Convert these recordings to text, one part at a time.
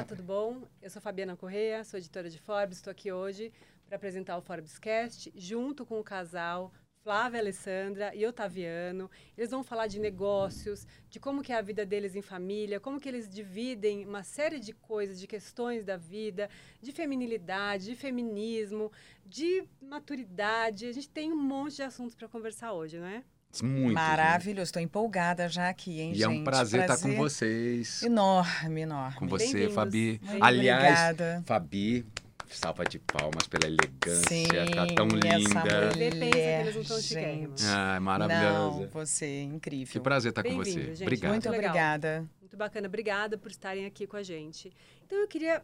Olá, tudo bom? Eu sou Fabiana Correia, sou editora de Forbes, estou aqui hoje para apresentar o Forbescast, junto com o casal Flávia Alessandra e Otaviano. Eles vão falar de negócios, de como que é a vida deles em família, como que eles dividem uma série de coisas, de questões da vida, de feminilidade, de feminismo, de maturidade. A gente tem um monte de assuntos para conversar hoje, não é? Muito. Maravilhoso, estou empolgada já aqui, hein, e gente? é um prazer, estar com vocês. Enorme, enorme. Com você, Fabi. Muito Aliás, obrigada. Fabi, salva de palmas pela elegância, Sim, tá tão linda. mulher, pensa que eles não gente. Ah, Não, maravilhosa. você, incrível. Que prazer estar com Bem-vindo, você. gente. Obrigado. Muito obrigada. Muito bacana. Obrigada por estarem aqui com a gente. Então, eu queria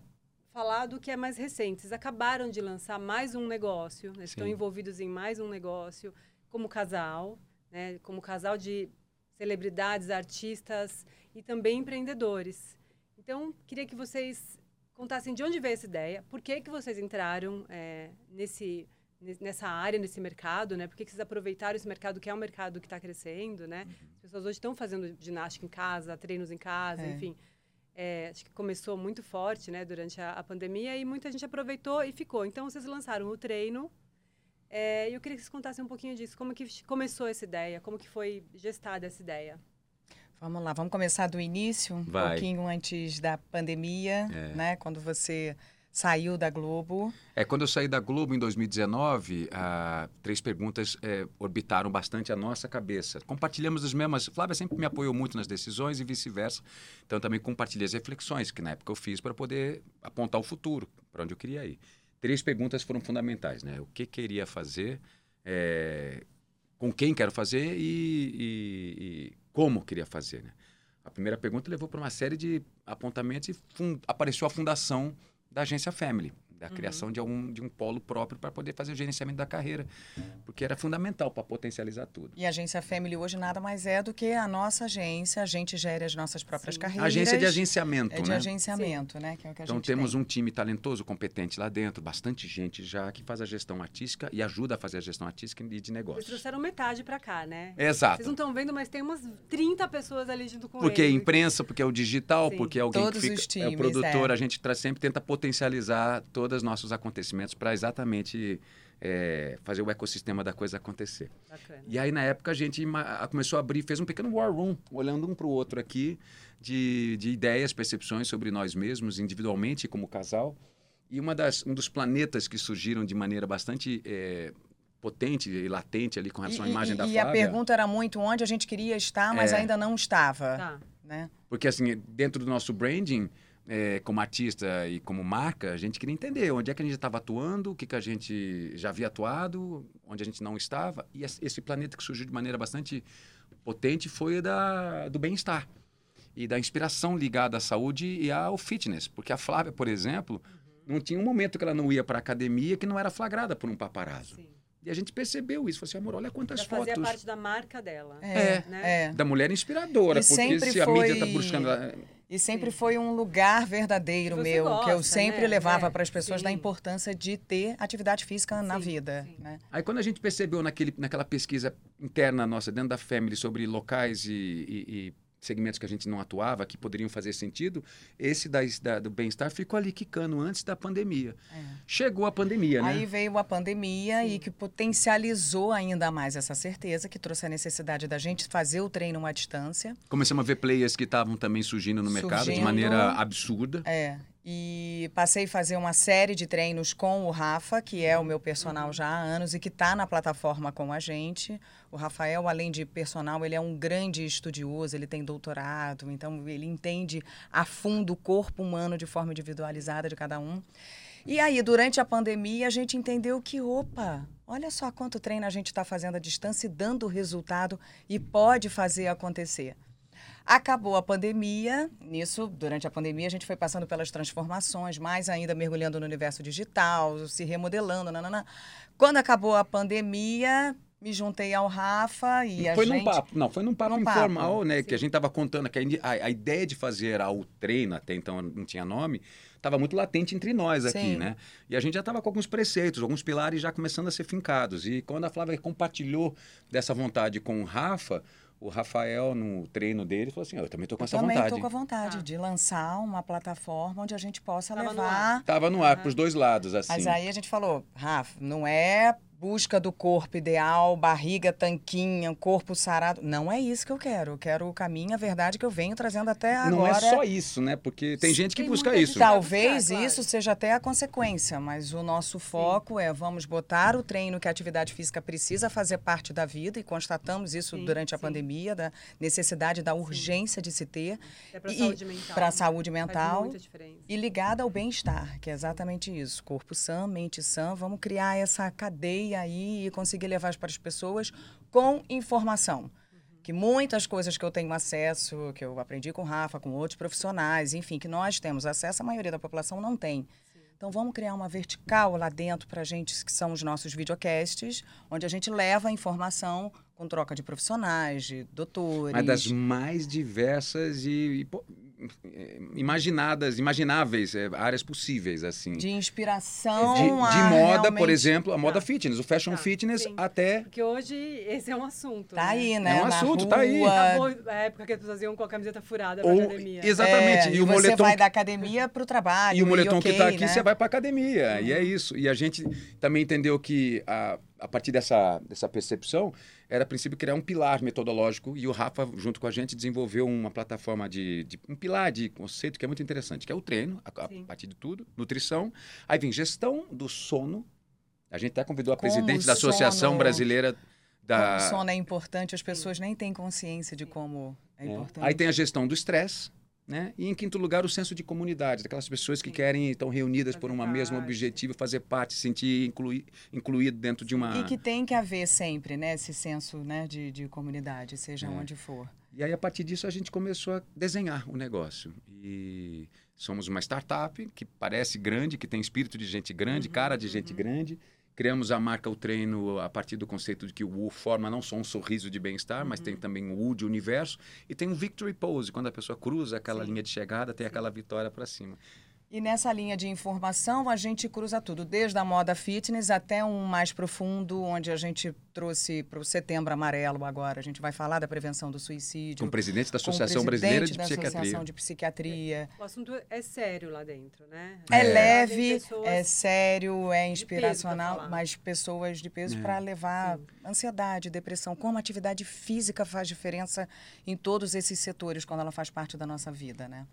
falar do que é mais recente. Vocês acabaram de lançar mais um negócio, né? estão envolvidos em mais um negócio como casal, né? como casal de celebridades, artistas e também empreendedores. Então, queria que vocês contassem de onde veio essa ideia, por que, que vocês entraram é, nesse, ne- nessa área, nesse mercado, né? Por que, que vocês aproveitaram esse mercado, que é um mercado que está crescendo, né? As pessoas hoje estão fazendo ginástica em casa, treinos em casa, É. enfim. É, acho que começou muito forte, né, durante a, a pandemia e muita gente aproveitou e ficou. Então, vocês lançaram o treino. É, eu queria que vocês contassem um pouquinho disso. Como que começou essa ideia? Como que foi gestada essa ideia? Vamos lá, vamos começar do início, um Vai. pouquinho antes da pandemia, É. né? Quando você saiu da Globo. É, quando eu saí da Globo em 2019, ah, três perguntas é, orbitaram bastante a nossa cabeça. Compartilhamos as mesmas. Flávia sempre me apoiou muito nas decisões e vice-versa. Então, eu também compartilhei as reflexões que na época eu fiz para poder apontar o futuro, para onde eu queria ir. Três perguntas foram fundamentais, né? O que queria fazer, é, com quem quero fazer e, e- e como queria fazer, né? A primeira pergunta levou para uma série de apontamentos e apareceu a fundação da agência Family, da criação de, um, de um polo próprio para poder fazer o gerenciamento da carreira, porque era fundamental para potencializar tudo. E a agência Family hoje nada mais é do que a nossa agência. A gente gere as nossas próprias Sim. carreiras. Agência de agenciamento, É de né? agenciamento, né? Que é o que a Então temos tem. um time talentoso, competente lá dentro, bastante gente já que faz a gestão artística e ajuda a fazer a gestão artística e de Vocês negócios. trouxeram metade para cá, né? Exato. Vocês não estão vendo, mas tem umas 30 pessoas ali junto com Porque é imprensa, porque é o digital, Sim. porque é alguém Todos que os fica, é o times, produtor, é. a gente tra- sempre tenta potencializar todos os nossos acontecimentos para exatamente é, fazer o ecossistema da coisa acontecer. Bacana. E aí, na época, a gente começou a abrir, fez um pequeno war room, olhando um para o outro aqui, de, de ideias, percepções sobre nós mesmos, individualmente, como casal. E uma das, um dos planetas que surgiram de maneira bastante é, potente e latente ali com relação à E- imagem e, da e Flávia. a pergunta era muito onde a gente queria estar, mas É. ainda não estava. Tá. Né? Porque, assim, dentro do nosso branding, é, como artista e como marca, a gente queria entender onde é que a gente estava atuando, o que, que a gente já havia atuado, onde a gente não estava. E esse planeta que surgiu de maneira bastante potente foi da, do bem-estar e da inspiração ligada à saúde e ao fitness. Porque a Flávia, por exemplo, não tinha um momento que ela não ia para a academia que não era flagrada por um paparazzo. Sim. E a gente percebeu isso. Falou assim, amor, olha quantas Já fazia fotos parte da marca dela. É, né? é. da mulher inspiradora. E porque se a mídia está foi- buscando... E sempre Sim. foi um lugar verdadeiro meu, que eu gosta, sempre né? levava É, para as pessoas da sim. importância de ter atividade física na Sim, vida. sim. Né? Aí quando a gente percebeu naquele, naquela pesquisa interna nossa, dentro da Family, sobre locais e, e- e segmentos que a gente não atuava, que poderiam fazer sentido, esse da, da- do bem-estar ficou ali quicando antes da pandemia. É. Chegou a pandemia, né? Aí veio a pandemia e que potencializou ainda mais essa certeza, que trouxe a necessidade da gente fazer o treino à distância. Começamos a ver players que estavam também surgindo no mercado de maneira absurda. É. E passei a fazer uma série de treinos com o Rafa, que é o meu personal já há anos e que está na plataforma com a gente. O Rafael, além de personal, ele é um grande estudioso, ele tem doutorado, então ele entende a fundo o corpo humano de forma individualizada de cada um. E aí, durante a pandemia, a gente entendeu que, opa, olha só quanto treino a gente está fazendo à distância e dando resultado e pode fazer acontecer. Acabou a pandemia, nisso, durante a pandemia, a gente foi passando pelas transformações, mais ainda mergulhando no universo digital, se remodelando, nananã. Quando acabou a pandemia, me juntei ao Rafa e a foi gente... num papo, não, foi num papo Num papo, informal, né? Que a sim. gente estava contando que a, a- ideia de fazer a- o treino, até então não tinha nome, estava muito latente entre nós aqui, Sim. né? E a gente já estava com alguns preceitos, alguns pilares já começando a ser fincados. E quando a Flávia compartilhou dessa vontade com o Rafa, o Rafael, no treino dele, falou assim: eu também estou com Eu essa também vontade. estou com a vontade Tá. de lançar uma plataforma onde a gente possa Tava levar. Tava no ar para os dois lados, assim. Mas aí a gente falou, Rafa, não é busca do corpo ideal, barriga tanquinha, corpo sarado. Não é isso que eu quero. Eu quero o caminho, a verdade que eu venho trazendo até agora. Não é só isso, né? Porque tem gente que Tem busca isso. Talvez buscar, claro. isso seja até a consequência, mas o nosso foco é vamos botar o treino que a atividade física precisa fazer parte da vida e constatamos isso Sim, durante a sim. pandemia, da necessidade, da urgência de se ter É para E- saúde mental. para a saúde Faz mental muita diferença. e ligada ao bem-estar, que é exatamente isso. Corpo sã, mente sã, vamos criar essa cadeia aí e conseguir levar para as pessoas com informação. Que muitas coisas que eu tenho acesso, que eu aprendi com o Rafa, com outros profissionais, enfim, que nós temos acesso, a maioria da população não tem. Então vamos criar uma vertical lá dentro para a gente, que são os nossos videocasts, onde a gente leva a informação com troca de profissionais, de doutores. Mas das mais diversas e, e, pô, imaginadas, imagináveis, eh, áreas possíveis, assim. De De, inspiração. de a moda, por realmente- exemplo, a moda Tá. fitness, o fashion Tá, fitness sim. até... Porque hoje esse é um assunto. Tá né? aí, né? É um Na assunto, tá aí. rua. Acabou a época que as pessoas iam com a camiseta furada pra Ou, academia. exatamente, É, e o você moletom vai da academia para o trabalho. E o moletom que ok, está aqui, né? você vai para academia. E é isso. E a gente também entendeu que, a, a partir dessa, dessa percepção, era a princípio criar um pilar metodológico. E o Rafa, junto com a gente, desenvolveu uma plataforma de, de- um pilar de conceito que é muito interessante, que é o treino, a, a partir de tudo, nutrição. Aí vem gestão do sono. A gente até convidou a Como presidente da Associação sono- Brasileira da. Como o sono é importante, as pessoas nem têm consciência de como é, É. importante. Aí tem a gestão do estresse, né? E em quinto lugar, o senso de comunidade, daquelas pessoas que Sim. querem estão reunidas por Fazer um mesmo objetivo, fazer parte, se sentir inclui, incluído dentro de uma. E que tem que haver sempre, né, esse senso né, de, de comunidade, seja É. onde for. E aí, a partir disso, a gente começou a desenhar o negócio. E somos uma startup que parece grande, que tem espírito de gente grande, Uhum, cara de gente uhum. grande. Criamos a marca O Treino a partir do conceito de que o U forma não só um sorriso de bem-estar, mas Uhum. tem também o U de universo. E tem um victory pose, quando a pessoa cruza aquela Sim. linha de chegada, tem aquela vitória para cima. E nessa linha de informação, a gente cruza tudo, desde a moda fitness até um mais profundo, onde a gente trouxe para o setembro amarelo agora. A gente vai falar da prevenção do suicídio. Com o presidente da Associação Brasileira de presidente da Psiquiatria. Associação de Psiquiatria. O assunto é sério lá dentro, né? É, É. leve, é sério, é inspiracional, mas pessoas de peso É. para levar Sim. ansiedade, depressão, como a atividade física faz diferença em todos esses setores quando ela faz parte da nossa vida, né?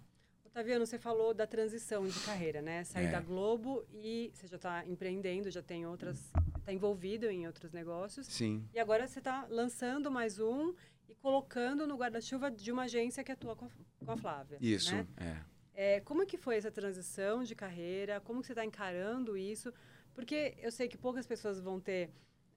Otaviano, você falou da transição de carreira, né? Sair É. da Globo e você já está empreendendo, já tem outras, está envolvido em outros negócios. Sim. E agora você está lançando mais um e colocando no guarda-chuva de uma agência que atua com a, com a Flávia. Isso, né? é. É, como é que foi essa transição de carreira? Como que você está encarando isso? Porque eu sei que poucas pessoas vão ter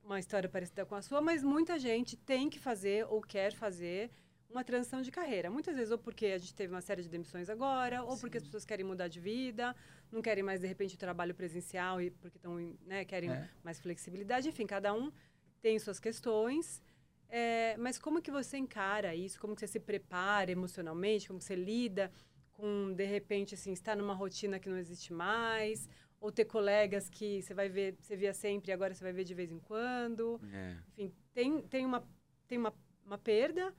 uma história parecida com a sua, mas muita gente tem que fazer ou quer fazer uma transição de carreira. Muitas vezes ou porque a gente teve uma série de demissões agora, ou porque as pessoas querem mudar de vida, não querem mais de repente o trabalho presencial e porque estão, né, querem É. mais flexibilidade. Enfim, cada um tem suas questões. É, mas como que você encara isso? Como que você se prepara emocionalmente? Como você lida com, de repente, assim, estar numa rotina que não existe mais? Ou ter colegas que você vai ver, você via sempre e agora você vai ver de vez em quando? é. Enfim, tem, tem, uma, tem uma, uma perda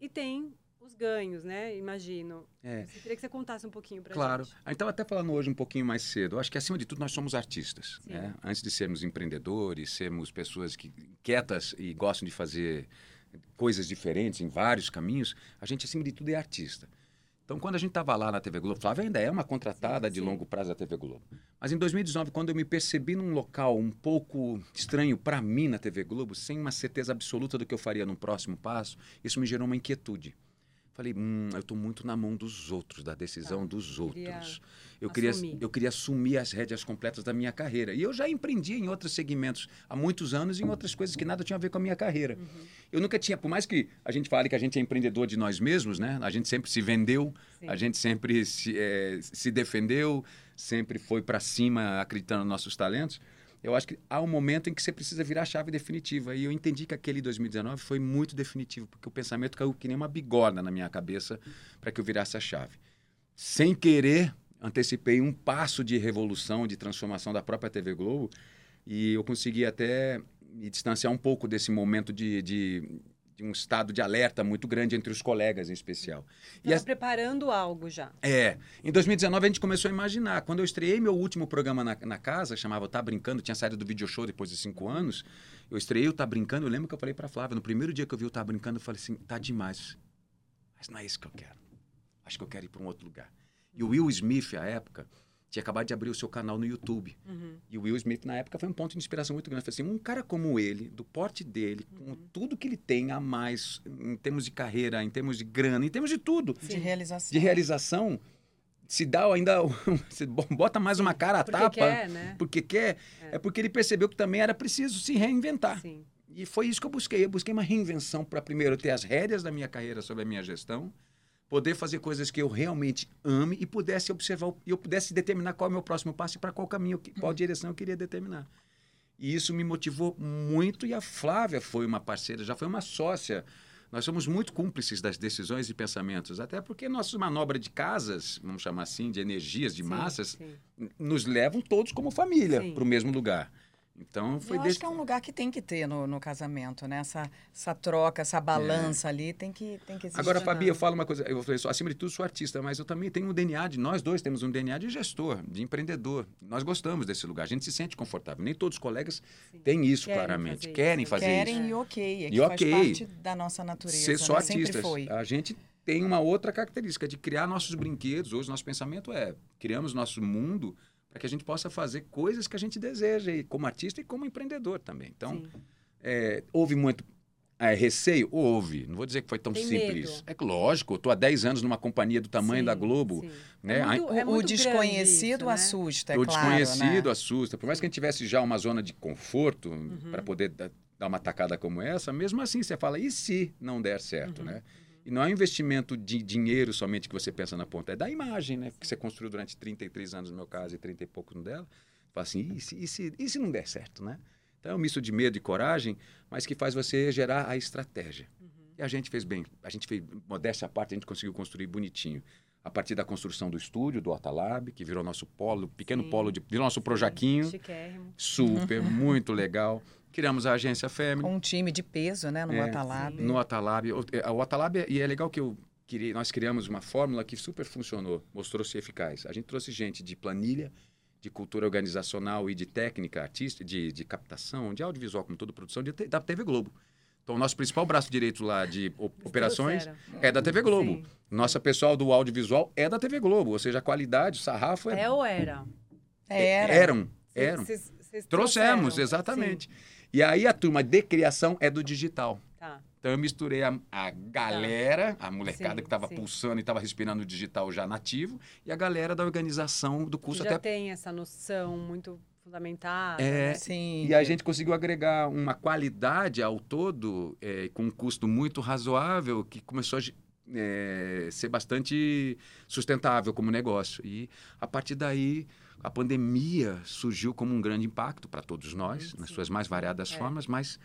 e tem os ganhos, né? Imagino. É. Eu queria que você contasse um pouquinho pra Claro. gente. A gente estava até falando hoje um pouquinho mais cedo. Eu acho que, acima de tudo, nós somos artistas. Sim. né? Antes de sermos empreendedores, sermos pessoas que quietas e gostam de fazer coisas diferentes em vários caminhos, a gente, acima de tudo, é artista. Então, quando a gente estava lá na TV Globo, Flávia ainda é uma contratada Sim, de sim. longo prazo da TV Globo. Mas em 2019, quando eu me percebi num local um pouco estranho para mim na TV Globo, sem uma certeza absoluta do que eu faria num próximo passo, isso me gerou uma inquietude. Falei, hum, eu estou muito na mão dos outros, da decisão Tá. dos Queria outros. Eu queria, assumir. eu queria assumir as rédeas completas da minha carreira. E eu já empreendi em outros segmentos há muitos anos em outras coisas que nada tinham a ver com a minha carreira. Uhum. Eu nunca tinha, por mais que a gente fale que a gente é empreendedor de nós mesmos, né? A gente sempre se vendeu, Sim. a gente sempre se, eh, se defendeu, sempre foi para cima acreditando nos nossos talentos. Eu acho que há um momento em que você precisa virar a chave definitiva. E eu entendi que aquele 2019 foi muito definitivo, porque o pensamento caiu que nem uma bigorna na minha cabeça para que eu virasse a chave. Sem querer, antecipei um passo de revolução, de transformação da própria TV Globo, e eu consegui até me distanciar um pouco desse momento de, de, um estado de alerta muito grande entre os colegas, em especial. Estava as... preparando algo já. É. Em 2019, a gente começou a imaginar. Quando eu estreiei meu último programa na, na casa, chamava Tá Brincando, tinha saído do video show depois de cinco anos, eu estreiei o Tá Brincando, eu lembro que eu falei para Flávia, no primeiro dia que eu vi o Tá Brincando, eu falei assim, tá demais. Mas não é isso que eu quero. Acho que eu quero ir para um outro lugar. E o Will Smith, à época, tinha acabado de abrir o seu canal no YouTube. Uhum. E o Will Smith, na época, foi um ponto de inspiração muito grande. Falei assim, um cara como ele, do porte dele, uhum. com tudo que ele tem a mais, em termos de carreira, em termos de grana, em termos de tudo. De realização. De realização, se dá ainda, se bota mais uma cara à porque tapa. Quer, né? Porque quer, é. é. porque ele percebeu que também era preciso se reinventar. Sim. E foi isso que eu busquei. Eu busquei uma reinvenção para primeiro ter as rédeas da minha carreira sobre a minha gestão, poder fazer coisas que eu realmente ame e pudesse observar e eu pudesse determinar qual é o meu próximo passo e para qual caminho, qual direção eu queria determinar. E isso me motivou muito e a Flávia foi uma parceira, já foi uma sócia. Nós somos muito cúmplices das decisões e pensamentos, até porque nossas manobras de casas, vamos chamar assim, de energias, de sim, massas, sim. nos levam todos como família para o mesmo lugar. Então foi Eu desse... acho que é um lugar que tem que ter no, no casamento, né? Essa, essa troca, essa balança é. ali tem que, tem que existir. Agora, Fabi, eu falo uma coisa, eu falei, acima de tudo sou artista, mas eu também tenho um DNA de, nós dois temos um DNA de gestor, de empreendedor. Nós gostamos desse lugar, a gente se sente confortável. Nem todos os colegas Sim. têm isso querem claramente, fazer querem fazer querem isso. Querem e ok, é e ok. faz parte da nossa natureza. Ser só né? artistas. A gente tem uma outra característica de criar nossos brinquedos. Hoje nosso pensamento é, criamos nosso mundo para que a gente possa fazer coisas que a gente deseja, e como artista e como empreendedor também. Então, é, houve muito é, receio? Houve. Não vou dizer que foi tão Tem simples. Medo. É lógico, estou há 10 anos numa companhia do tamanho sim, da Globo. Né? É muito, é o, o desconhecido isso, assusta, né? é O claro, desconhecido né? assusta. Por mais que a gente tivesse já uma zona de conforto Uhum. para poder dar, dar uma tacada como essa, mesmo assim você fala, e se não der certo, Uhum. né? E não é um investimento de dinheiro somente que você pensa na ponta, é da imagem, né? Que você construiu durante 33 anos, no meu caso, e 30 e poucos no dela. Fala assim, e se, e se, e se não der certo, né? Então é um misto de medo e coragem, mas que faz você gerar a estratégia. Uhum. E a gente fez bem. A gente fez, modéstia à parte, a gente conseguiu construir bonitinho. A partir da construção do estúdio, do Otalab, que virou nosso polo, pequeno Sim. polo, de, virou nosso projaquinho. Chiquérrimo. Super, muito legal. Criamos a agência Family. Com um time de peso, né? No É, Atalab. No Atalab. O, é, o Atalab, e é legal que eu queria, nós criamos uma fórmula que super funcionou, mostrou-se eficaz. A gente trouxe gente de planilha, de cultura organizacional e de técnica artística, de, de captação, de audiovisual, como toda produção, de, da TV Globo. Então, o nosso principal braço direito lá de operações é da TV Globo. Sim. Nossa pessoal do audiovisual é da TV Globo, ou seja, a qualidade, o sarrafo é, É ou era? Era. eram, eram. Vocês- vocês Trouxemos, trouxeram. exatamente. E aí a turma de criação é do digital. Tá. Então eu misturei a, a galera, a molecada Sim, que estava pulsando e estava respirando o digital já nativo, e a galera da organização do Que curso já até. tem essa noção muito fundamentada. É, né? Sim. E a gente conseguiu agregar uma qualidade ao todo, é, com um custo muito razoável, que começou a é, ser bastante sustentável como negócio. E a partir daí, a pandemia surgiu como um grande impacto para todos nós, nas Sim. suas mais variadas É. formas, mas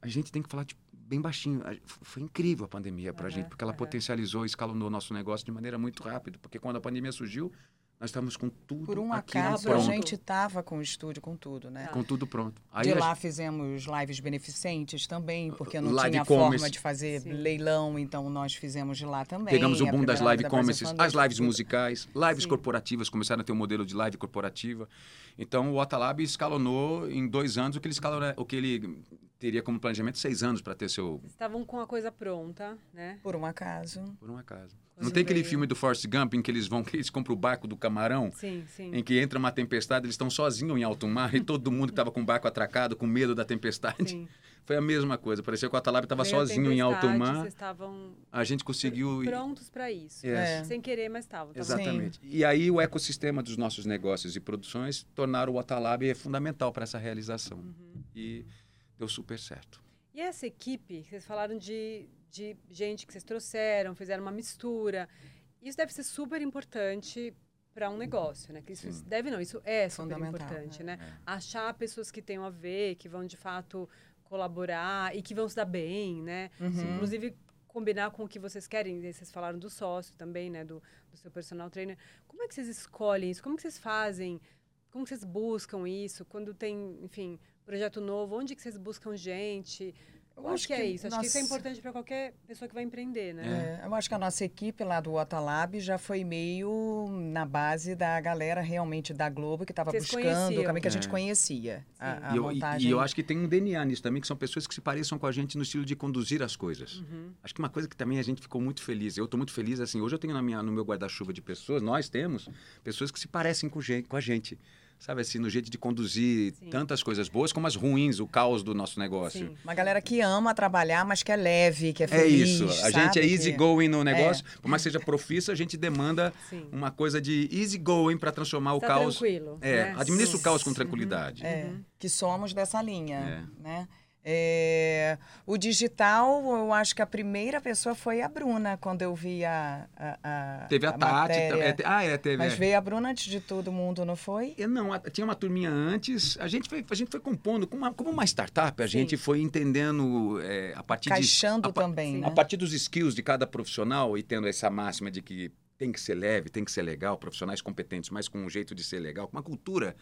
a gente tem que falar tipo, bem baixinho. Foi incrível a pandemia para a Aham, gente, porque ela aham. potencializou, escalonou o nosso negócio de maneira muito rápida. Porque quando a pandemia surgiu, nós estávamos com tudo Por um acaso, a pronto. gente estava com o estúdio, com tudo, né? Com tudo pronto. De a lá fizemos lives beneficentes também, porque não Live tinha commerce. forma de fazer Sim. leilão, então nós fizemos de lá também. Pegamos o A boom das live da commerces, as lives musicais, lives Sim. corporativas, começaram a ter um modelo de live corporativa. Então, o Atalab escalonou em dois anos o que ele, escalou, o que ele teria como planejamento seis anos para ter seu... Estavam com a coisa pronta, né? Por um acaso. Por um acaso. Quando Não tem aquele veio- filme do Forrest Gump em que eles vão, que eles compram o barco do camarão? Sim, sim. Em que entra uma tempestade, eles estão sozinhos em alto mar e todo mundo que estava com o barco atracado, com medo da tempestade. Sim. Foi a mesma coisa. Parecia que o Atalab estava sozinho em alto mar. Vocês estavam A gente conseguiu... prontos para isso. É. Sem querer, mas estavam. Exatamente. E aí o ecossistema dos nossos negócios e produções tornaram o Atalab fundamental para essa realização. Uhum. E deu super certo. E essa equipe, vocês falaram de, de gente que vocês trouxeram, fizeram uma mistura. Isso deve ser super importante para um negócio, né? Que isso Sim. deve não, isso é super Fundamental, importante, né? É. Achar pessoas que tenham a ver, que vão de fato colaborar e que vão se dar bem, né? Uhum. Inclusive combinar com o que vocês querem. né? Vocês falaram do sócio também, né? Do, do seu personal trainer. Como é que vocês escolhem isso? Como que vocês fazem? Como que vocês buscam isso? Quando tem, enfim, projeto novo, onde que vocês buscam gente? Eu acho que, é isso. Acho que isso é importante para qualquer pessoa que vai empreender, né? É, eu acho que a nossa equipe lá do Otalab já foi meio na base da galera realmente da Globo que estava buscando conheciam. o caminho que a gente É. conhecia. A, a E eu, e- montagem. e eu acho que tem um DNA nisso também, que são pessoas que se pareçam com a gente no estilo de conduzir as coisas. Uhum. Acho que uma coisa que também a gente ficou muito feliz, eu estou muito feliz, assim, hoje eu tenho na minha, no meu guarda-chuva de pessoas, nós temos pessoas que se parecem com, com a gente. Sabe assim, no jeito de conduzir Sim. tantas coisas boas como as ruins, o caos do nosso negócio. Sim. Uma galera que ama trabalhar, mas que é leve, que é É feliz. isso, a sabe? gente é easy going no negócio, por mais que seja profissa, a gente demanda Sim. uma coisa de easy going para transformar o Tá caos. tranquilo. É, né? administra o caos com Uhum. tranquilidade. É, que somos dessa linha, É. né? É, o digital, eu acho que a primeira pessoa foi a Bruna, quando eu vi a, a, a Teve a, Tati. matéria. é, ah, é, teve. Mas é. veio a Bruna antes de todo mundo, não foi? Eu não, a- tinha uma turminha antes. A gente foi, a gente foi compondo como uma, como uma startup. A Sim. gente foi entendendo é, a partir Caixando de a, também, sim. né? a partir dos skills de cada profissional e tendo essa máxima de que tem que ser leve, tem que ser legal, profissionais competentes, mas com um jeito de ser legal, com uma cultura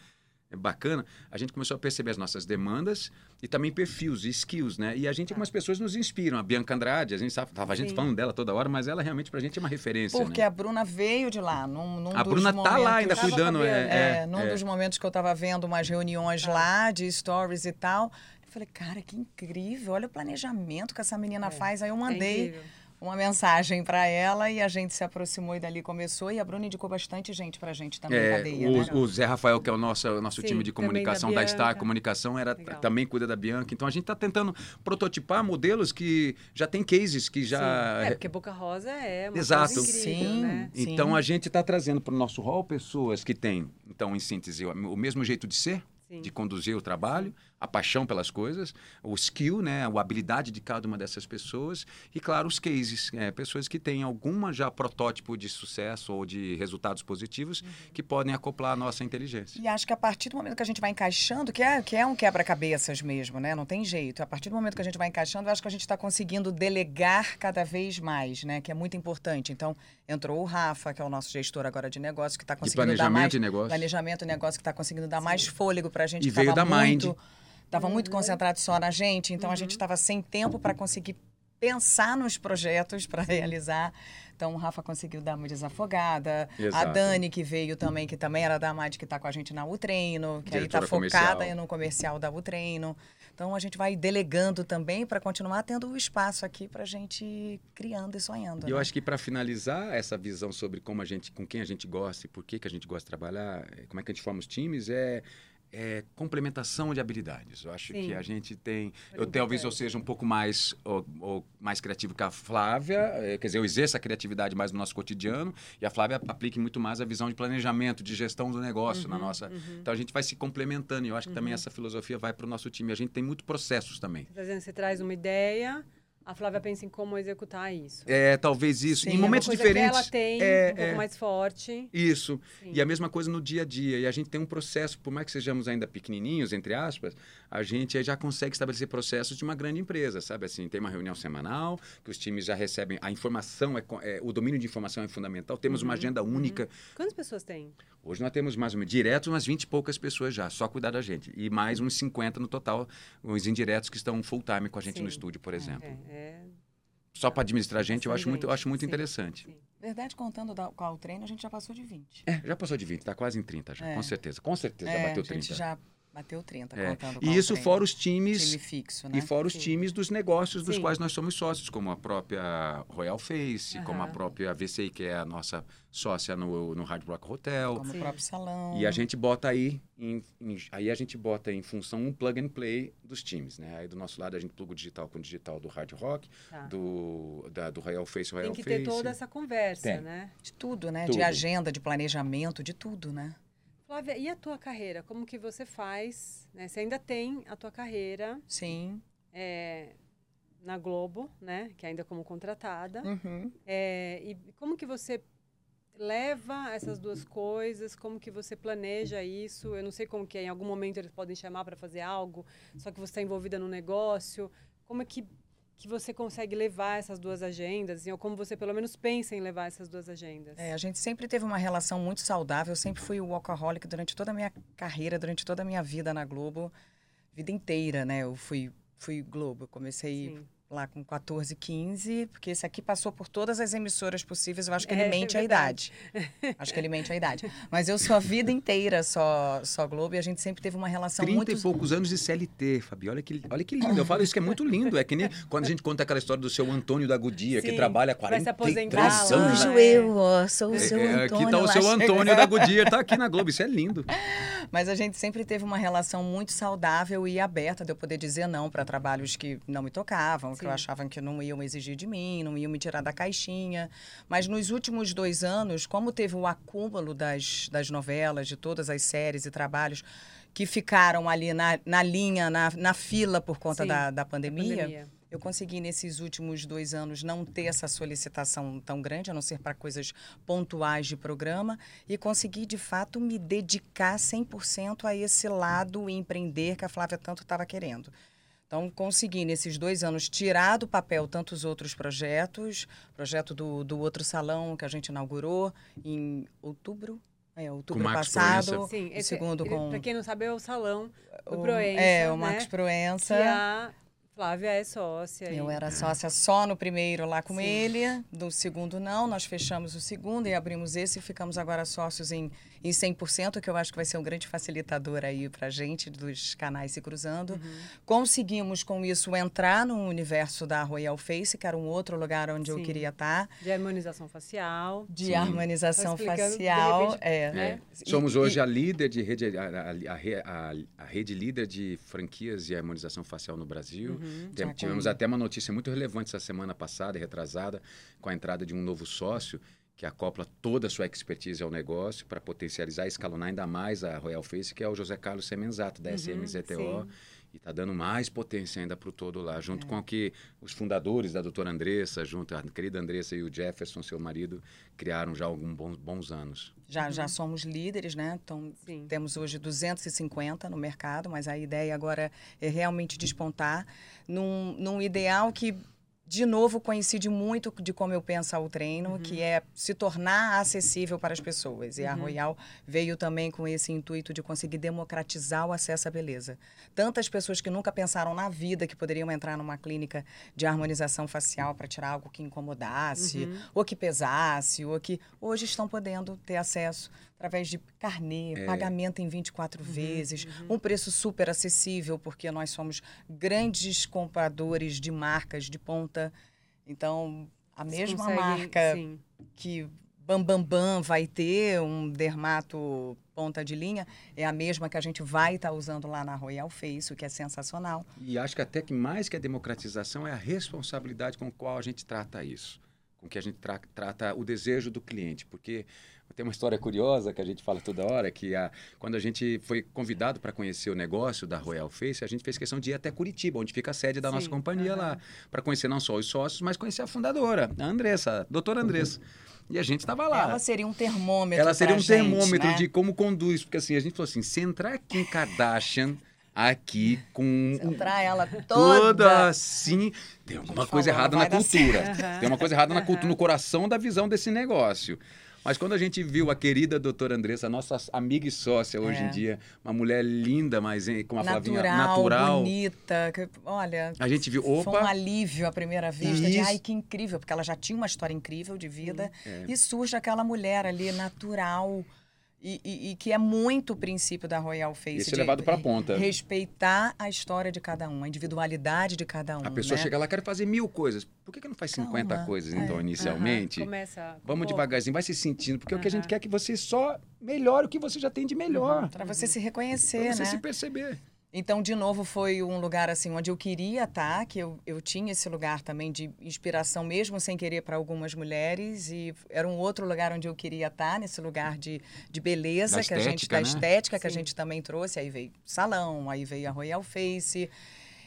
bacana, a gente começou a perceber as nossas demandas e também perfis e skills, né? E a gente, algumas pessoas nos inspiram. A Bianca Andrade, a gente sabe- tava a gente Sim. falando dela toda hora, mas ela realmente pra gente é uma referência, Porque né? a Bruna veio de lá, num, num A dos Bruna tá lá ainda momentos- Tava cuidando, é. É, é, num é. dos momentos que eu estava vendo umas reuniões Tá. lá de stories e tal. Eu falei, cara, que incrível, olha o planejamento que essa menina É, faz. Aí eu É mandei incrível. Uma mensagem para ela e a gente se aproximou e dali começou. E a Bruna indicou bastante gente pra gente também, É, cadeia, o, né? o Zé Rafael, que é o nosso, o nosso Sim, time de também da comunicação da, Star. Comunicação, era, Legal. também cuida da Bianca. Então a gente está tentando prototipar modelos que já tem cases que já. Sim. É, porque Boca Rosa é uma Exato. coisa incrível, Sim. né? Então Sim. a gente está trazendo para o nosso hall pessoas que têm, então, em síntese, o mesmo jeito de ser, Sim. de conduzir o trabalho, a paixão pelas coisas, o skill, né, a habilidade de cada uma dessas pessoas e, claro, os cases, é, pessoas que têm alguma já protótipo de sucesso ou de resultados positivos Uhum. que podem acoplar a nossa inteligência. E acho que a partir do momento que a gente vai encaixando, que é, que é um quebra-cabeças mesmo, né? Não tem jeito. A partir do momento que a gente vai encaixando, eu acho que a gente está conseguindo delegar cada vez mais, né? Que é muito importante. Então, entrou o Rafa, que é o nosso gestor agora de negócio, que está De conseguindo dar planejamento mais... e negócio. Planejamento e negócio que está conseguindo dar mais fôlego para a gente. E veio da Mind. Muito, Estava muito concentrado só na gente, então a gente estava sem tempo para conseguir pensar nos projetos para realizar. Então o Rafa conseguiu dar uma desafogada. A Exato. Dani, que veio também, que também era da MAD, que está com a gente na Utreino, que aí está Diretora focada comercial. no comercial da Utreino. Então a gente vai delegando também para continuar tendo o espaço aqui para a gente ir criando e sonhando. E eu né? acho que para finalizar essa visão sobre como a gente, com quem a gente gosta e por que, que a gente gosta de trabalhar, eh, como é que a gente forma os times, é, é complementação de habilidades. Eu acho Sim. que a gente tem. Foi Eu talvez eu seja um pouco mais, ou, ou mais criativo que a Flávia, eh, quer dizer, eu exerço a criatividade mais no nosso cotidiano, e a Flávia aplique muito mais a visão de planejamento, de gestão do negócio na nossa. Então a gente vai se complementando, e eu acho que também essa filosofia vai para o nosso time. A gente tem muito processos também. Exemplo, você traz uma ideia, a Flávia pensa em como executar isso. É, talvez isso. Sim, em é momentos diferentes. ela tem é, um pouco é. mais forte. Isso. Sim. E a mesma coisa no dia a dia. E a gente tem um processo, por mais que sejamos ainda pequenininhos, entre aspas, a gente já consegue estabelecer processos de uma grande empresa, sabe? Assim, tem uma reunião semanal, que os times já recebem, a informação, é, é- o domínio de informação é fundamental. Temos Uhum, uma agenda única. Quantas pessoas tem? Hoje nós temos mais ou menos, direto, umas 20 e poucas pessoas já, só cuidar da gente. E mais uns 50 no total, os indiretos que estão full time com a gente no Sim. estúdio, por exemplo. É, é, Só para administrar a gente, eu acho muito, eu acho muito Sim, interessante. sim. Verdade, contando da, com o treino, a gente já passou de 20. É, já passou de 20, está quase em 30 já, É. com certeza. Com certeza já É, bateu a gente 30. já bateu 30 É. contando E isso fora os times time fixo, né? E fora os Sim. times dos negócios dos Sim. quais nós somos sócios, como a própria Royal Face, como a própria VCI, que é a nossa sócia no, no Hard Rock Hotel. Como Sim. o próprio salão. E a gente bota aí, em, em- aí a gente bota em função um plug and play dos times, né? Aí do nosso lado a gente pluga o digital com o digital do Hard Rock, Tá. do, da- do Royal Face, Royal Tem que Face. ter toda essa conversa, Tem. né? De tudo, né? Tudo. De agenda, de planejamento, de tudo, né? Flávia, e a tua carreira? Como que você faz? né? Você ainda tem a tua carreira Sim. é, na Globo, né? Que ainda como contratada. Uhum. É, e como que você leva essas duas coisas? Como que você planeja isso? Eu não sei como que é, em algum momento eles podem chamar para fazer algo, só que você está envolvida no negócio. Como é que, que você consegue levar essas duas agendas? assim, ou como você pelo menos pensa em levar essas duas agendas? É, a gente sempre teve uma relação muito saudável. Eu sempre fui o workaholic durante toda a minha carreira, durante toda a minha vida na Globo. Vida inteira, né? Eu fui fui Globo. Comecei Sim. Lá com 14, 15, porque esse aqui passou por todas as emissoras possíveis. Eu acho que ele É, mente a verdade. idade. Acho que ele mente a idade. Mas eu sou a vida inteira só, só Globo e a gente sempre teve uma relação 30 muito. e poucos anos de CLT, Fabi. Olha que, olha que lindo. Eu falo isso que é muito lindo. É que nem quando a gente conta aquela história do seu Antônio da Godia, que Sim, trabalha vai se 43 aposentar lá, anos. né? Hoje eu, ó, sou o É, seu é, Antônio. aqui tá o seu chegando. Antônio da Goodyear, tá aqui na Globo. Isso é lindo. Mas a gente sempre teve uma relação muito saudável e aberta de eu poder dizer não para trabalhos que não me tocavam, que eu Sim. achava que não iam exigir de mim, não iam me tirar da caixinha. Mas nos últimos dois anos, como teve o acúmulo das, das novelas, de todas as séries e trabalhos que ficaram ali na, na linha, na, na fila por conta Sim, da, da pandemia, Pandemia. eu consegui, nesses últimos dois anos, não ter essa solicitação tão grande, a não ser para coisas pontuais de programa, e consegui, de fato, me dedicar 100% a esse lado empreender que a Flávia tanto estava querendo. Então, consegui, nesses dois anos, tirar do papel tantos outros projetos, projeto do, do outro salão que a gente inaugurou em outubro, é, outubro passado. Sim, o esse, segundo ele, com Pra quem não sabe, é o salão do o, Proença, É, o né? Marcos Proença. Que a Flávia é sócia. Eu e- era sócia só no primeiro lá com Sim. ele, no segundo não. Nós fechamos o segundo e abrimos esse e ficamos agora sócios em, em 100%, que eu acho que vai ser um grande facilitador aí para gente, dos canais se cruzando. Uhum. Conseguimos com isso entrar no universo da Royal Face, que era um outro lugar onde eu Sim. queria estar, De harmonização facial. de Sim. harmonização Tá facial. repente, é. né? E- Somos e- hoje a líder de rede, a, a- a a- a rede líder de franquias de harmonização facial no Brasil. Uhum. Tem- tivemos até uma notícia muito relevante essa semana passada, e retrasada, com a entrada de um novo sócio que acopla toda a sua expertise ao negócio para potencializar e escalonar ainda mais a Royal Face, que é o José Carlos Semenzato, da Uhum, SMZTO. sim. E está dando mais potência ainda para o todo lá, junto É. com o que os fundadores da doutora Andressa, junto a querida Andressa e o Jefferson, seu marido, criaram já há alguns bons, bons anos. Já, já somos líderes, né? Então, Sim. temos hoje 250 no mercado, mas a ideia agora é realmente despontar num, num ideal que, de novo, coincide muito de como eu penso o treino, que é se tornar acessível para as pessoas. E a Uhum. Royal veio também com esse intuito de conseguir democratizar o acesso à beleza. Tantas pessoas que nunca pensaram na vida que poderiam entrar numa clínica de harmonização facial para tirar algo que incomodasse, Uhum. ou que pesasse, ou que hoje estão podendo ter acesso através de carnê, pagamento em 24 vezes, um preço super acessível, porque nós somos grandes compradores de marcas de ponta. Então, a Vocês mesma conseguem- marca Sim. que Bambambam Bam Bam vai ter, um dermato ponta de linha, é a mesma que a gente vai estar usando lá na Royal Face, o que é sensacional. E acho que até que mais que a democratização é a responsabilidade com a qual a gente trata isso, com que a gente tra- trata o desejo do cliente, porque tem uma história curiosa que a gente fala toda hora, que a, quando a gente foi convidado para conhecer o negócio da Royal Face, a gente fez questão de ir até Curitiba, onde fica a sede da nossa Sim, companhia aham. lá, para conhecer não só os sócios, mas conhecer a fundadora, a Andressa, a doutora Andressa. E a gente estava lá. Ela seria um termômetro Ela seria um gente, termômetro né? de como conduz, porque assim, a gente falou assim, se entrar aqui em Kardashian, aqui com Centrar ela toda toda. assim, tem alguma coisa errada na cultura. Tem uma coisa errada na cultura, no coração da visão desse negócio. Mas quando a gente viu a querida doutora Andressa, nossa amiga e sócia hoje É. em dia, uma mulher linda, mas hein, com a Flavinha natural, natural, bonita. que- olha, a gente viu, foi um opa, alívio à primeira vista de ai que incrível, porque ela já tinha uma história incrível de vida É. e surge aquela mulher ali natural e, e- e que é muito o princípio da Royal Face esse é de levado para a ponta. respeitar a história de cada um, a individualidade de cada um. A pessoa né? chega lá, quer fazer mil coisas. Por que, que não faz 50 Calma. coisas, É. então, inicialmente? Aham, Começa com Vamos pouco. devagarzinho, vai se sentindo, porque o que a gente quer é que você só melhore o que você já tem de melhor. Para você se Pra reconhecer, você né? se perceber. Então, de novo, foi um lugar assim onde eu queria estar, que eu, eu tinha esse lugar também de inspiração, mesmo sem querer, para algumas mulheres. E era um outro lugar onde eu queria estar, nesse lugar de, de beleza Da que a gente, estética, da né? estética que a Sim. gente também trouxe. Aí veio salão, aí veio a Royal Face.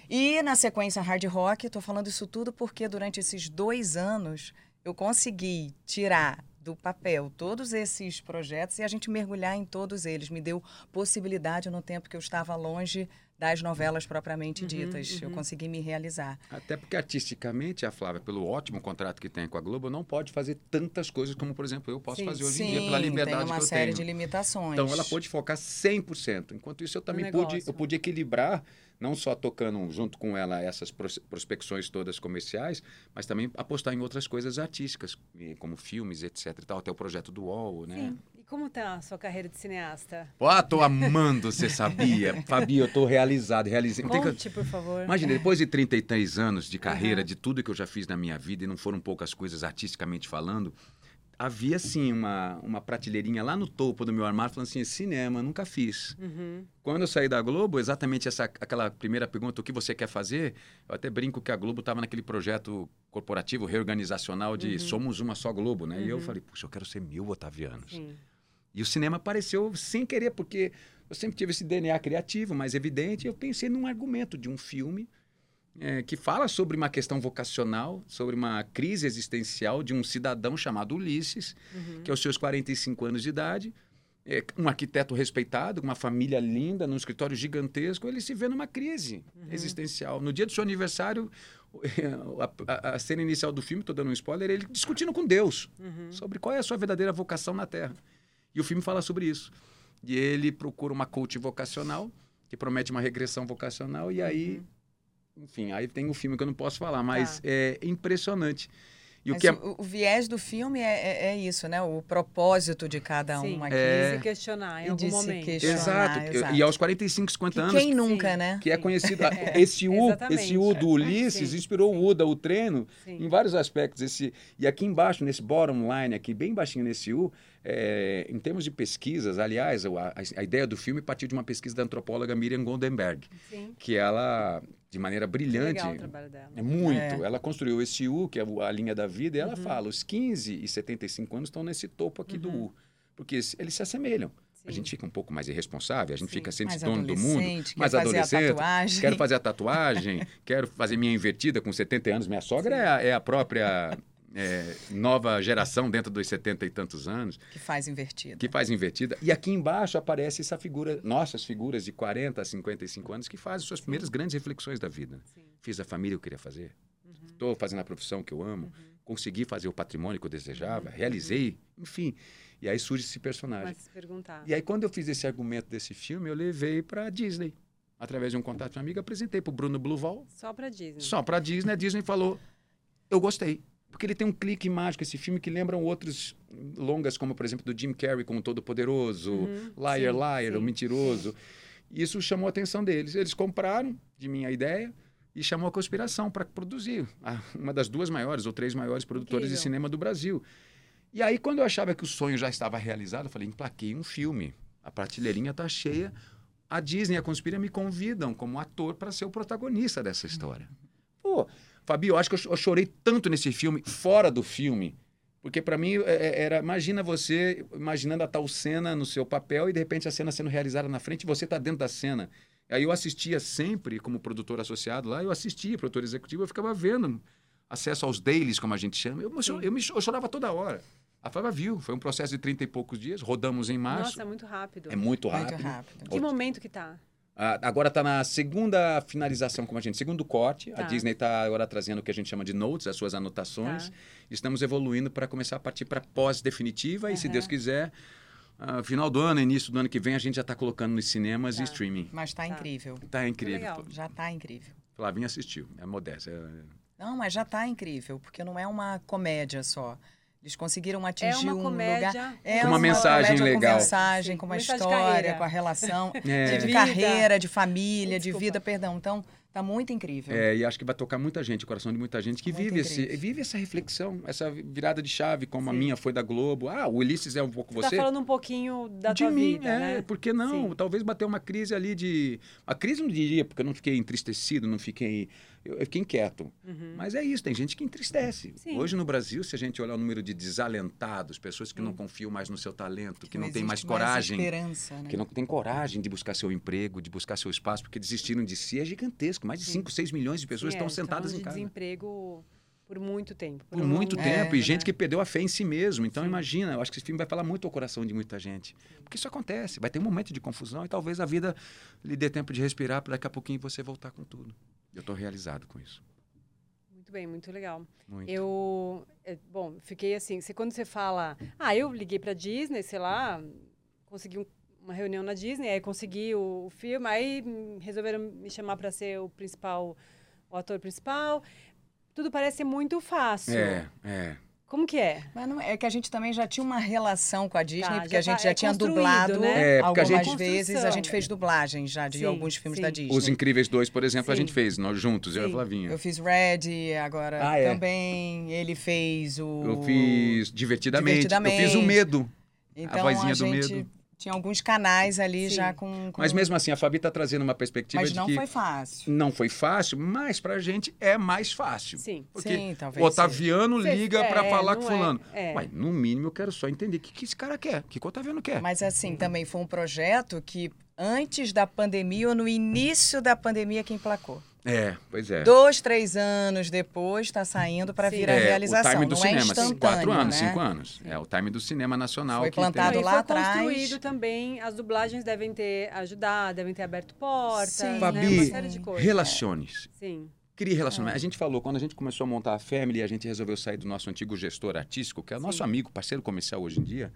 E na sequência hard rock, estou falando isso tudo porque durante esses dois anos eu consegui tirar do papel todos esses projetos e a gente mergulhar em todos eles. Me deu possibilidade no tempo que eu estava longe das novelas propriamente Uhum, ditas. Eu uhum. consegui me realizar. Até porque artisticamente a Flávia, pelo ótimo contrato que tem com a Globo, não pode fazer tantas coisas como, por exemplo, eu posso Sim. fazer hoje Sim, em dia pela liberdade tem uma que eu série tenho. de limitações. Então ela pôde focar 100%. Enquanto isso eu também pude, eu pude equilibrar não só tocando junto com ela essas pros- prospecções todas comerciais, mas também apostar em outras coisas artísticas, como filmes, etc. E tal, até o projeto do UOL, né? Sim. E como tá a sua carreira de cineasta? Ó, tô amando, você sabia? Fabi, eu tô realizado, realizei. Tem que- Conte, por favor. Imagina, depois de 33 anos de carreira, Uhum. de tudo que eu já fiz na minha vida, e não foram poucas coisas artisticamente falando, havia sim uma, uma prateleirinha lá no topo do meu armário falando assim: cinema, nunca fiz. Uhum. Quando eu saí da Globo, exatamente essa, aquela primeira pergunta, o que você quer fazer? Eu até brinco que a Globo estava naquele projeto corporativo, reorganizacional de Uhum. somos uma só Globo, né? E eu Uhum. falei, puxa, eu quero ser mil Otavianos. Sim. E o cinema apareceu sem querer, porque eu sempre tive esse DNA criativo, mais evidente. Eu pensei num argumento de um filme eh, que fala sobre uma questão vocacional, sobre uma crise existencial de um cidadão chamado Ulisses, Uhum. que aos seus 45 anos de idade, é um arquiteto respeitado, com uma família linda, num escritório gigantesco, ele se vê numa crise existencial. No dia do seu aniversário, a, a- a cena inicial do filme, estou dando um spoiler, ele discutindo com Deus Uhum. sobre qual é a sua verdadeira vocação na Terra. E o filme fala sobre isso. E ele procura uma coach vocacional, que promete uma regressão vocacional, e aí, enfim, aí tem o filme que eu não posso falar, mas Tá. é impressionante. E o Mas que é, o, o viés do filme é, é- é isso, né? O propósito de cada Sim. um aqui. É. Se questionar em E algum de momento. questionar. Exato. Ah, exato. E aos 45, 50 Que anos, quem nunca, Sim. né? que é conhecido. É, esse, U, exatamente. esse U do Ulisses Sim. inspirou o UDA, o treino, Sim. em vários aspectos. Esse, e aqui embaixo, nesse bottom line, aqui bem baixinho nesse U, é, em termos de pesquisas, aliás, a, a- a ideia do filme partiu de uma pesquisa da antropóloga Miriam Goldenberg, Sim. que ela, de maneira brilhante, Legal o trabalho dela. é muito. É. Ela construiu esse U, que é a linha da vida, e ela Uhum. fala: os 15 e 75 anos estão nesse topo aqui do U. Porque eles se assemelham. A Sim. gente fica um pouco mais irresponsável, a gente Sim. fica sendo Mais dono do mundo, mais fazer a adolescente. tatuagem. Quero fazer a tatuagem, quero fazer minha invertida com 70 anos. Minha sogra é a, é a própria é, nova geração dentro dos 70 e tantos anos, Que faz invertido. que faz invertida. E aqui embaixo aparece essa figura, nossas figuras de 40 a 55 anos, que fazem suas primeiras grandes reflexões da vida. Sim. Fiz a família que eu queria fazer, Uhum. estou fazendo a profissão que eu amo, Uhum. consegui fazer o patrimônio que eu desejava, realizei, enfim. E aí surge esse personagem. Mas se perguntar. E aí, quando eu fiz esse argumento desse filme, eu levei para a Disney. Através de um contato de uma amiga, apresentei para o Bruno Bluval, Só pra Disney. só para a Disney. A Disney falou: Eu gostei. Porque ele tem um clique mágico, esse filme, que lembram outros longas, como, por exemplo, do Jim Carrey com o Todo-Poderoso, Uhum. Liar, Sim, Liar, sim, o Mentiroso. Isso chamou a atenção deles. Eles compraram de mim a ideia e chamou a conspiração para produzir. a- Uma das duas maiores ou três maiores produtoras de Incrível. cinema do Brasil. E aí, quando eu achava que o sonho já estava realizado, eu falei, emplaquei um filme. A prateleirinha está cheia. A Disney e a Conspira me convidam como ator para ser o protagonista dessa história. Pô, Fabi, eu acho que eu cho- eu chorei tanto nesse filme, fora do filme. Porque para mim é- é- era, imagina você imaginando a tal cena no seu papel e de repente a cena sendo realizada na frente e você está dentro da cena. Aí eu assistia sempre como produtor associado lá, eu assistia, produtor executivo, eu ficava vendo acesso aos dailies, como a gente chama. Eu, eu, eu me- eu chorava toda hora. A Flávia viu, foi um processo de 30 e poucos dias, rodamos em março. Nossa, é muito rápido. é muito Muito rápido. rápido. Que momento que tá? Ah, agora está na segunda finalização, como a gente, segundo corte. Tá. A Disney está agora trazendo o que a gente chama de notes, as suas anotações. Tá. Estamos evoluindo para começar a partir para pós-definitiva e, se. Deus quiser, ah, final do ano, início do ano que vem, a gente já está colocando nos cinemas Tá. e streaming. Mas tá, Tá. incrível. Tá incrível. legal. Já tá incrível. Flavinha assistiu, é modéstia. é- Não, mas já tá incrível, porque não é uma comédia só. Eles conseguiram atingir É uma um lugar. É Com uma mensagem comédia legal. Com mensagem, Sim, com uma mensagem de história, carreira. com a relação É. de, vida. carreira, de família, de vida, perdão. Então, tá muito incrível. É, e acho que vai tocar muita gente, o coração de muita gente que Muito vive, esse, vive essa reflexão, essa virada de chave, como a Sim. minha foi da Globo. Ah, o Ulisses é um pouco Você você. tá falando um pouquinho da de tua mim, vida, é, né? por que não? Sim. Talvez bater uma crise ali de. A crise não diria, porque eu não fiquei entristecido, não fiquei. Eu, eu fiquei inquieto. Uhum. Mas é isso, tem gente que entristece. Sim. Hoje no Brasil, se a gente olhar o número de desalentados, pessoas que não confiam mais no seu talento, que, não, têm mais coragem. esperança, né? que não tem coragem de buscar seu emprego, de buscar seu espaço, porque desistiram de si, é gigantesco. Mais de Sim. 5, 6 milhões de pessoas Sim, estão é, sentadas em de casa. desemprego por muito tempo. Por um muito tempo, É, e gente né? que perdeu a fé em si mesmo. Então, Sim. imagina, eu acho que esse filme vai falar muito ao coração de muita gente. Porque isso acontece, vai ter um momento de confusão e talvez a vida lhe dê tempo de respirar para daqui a pouquinho você voltar com tudo. Eu estou realizado com isso. Muito bem, muito legal. Muito. Eu, é, bom, fiquei assim, você, quando você fala, ah, eu liguei pra Disney, sei lá, consegui um, uma reunião na Disney, aí consegui o, o filme, aí resolveram me chamar para ser o principal, o ator principal. Tudo parece muito fácil. É, é. Como que é? Mas não, é que a gente também já tinha uma relação com a Disney, Tá, porque a gente tá- já é tinha dublado né? É, porque a algumas gente- vezes. A gente fez dublagem já de Sim, alguns filmes sim. da Disney. Os Incríveis 2, por exemplo, a Sim. gente fez, nós juntos, eu e a. Flavinha. Eu fiz Red, agora Ah, é. também. Ele fez o. Eu fiz divertidamente. Divertidamente. Eu fiz o medo. Então, vozinha a do gente medo. Tinha alguns canais ali Sim. já com, com- Mas mesmo assim, a Fabi está trazendo uma perspectiva Mas de não que foi fácil. não foi fácil, mas pra gente é mais fácil. Sim. Porque Sim, talvez o Otaviano seja. liga pra é, falar não com é- fulano. é. Ué, no mínimo eu quero só entender o que, que esse cara quer, o que, que o Otaviano quer. Mas assim, também foi um projeto que antes da pandemia ou no início da pandemia que emplacou. É, pois é. Dois, três anos depois está saindo para vir a É, realização. o time do não cinema, é assim, instantâneo, quatro anos, né? cinco anos. É o time do cinema nacional. Foi que plantado tem... E lá foi atrás. construído também, as dublagens devem ter ajudado, devem ter aberto portas, Sim. né? Fabi, uma série de coisas. Relaciones. Sim, Crie relacionamento. A gente falou, quando a gente começou a montar a Family, a gente resolveu sair do nosso antigo gestor artístico, que é o nosso Sim. amigo, parceiro comercial hoje em dia.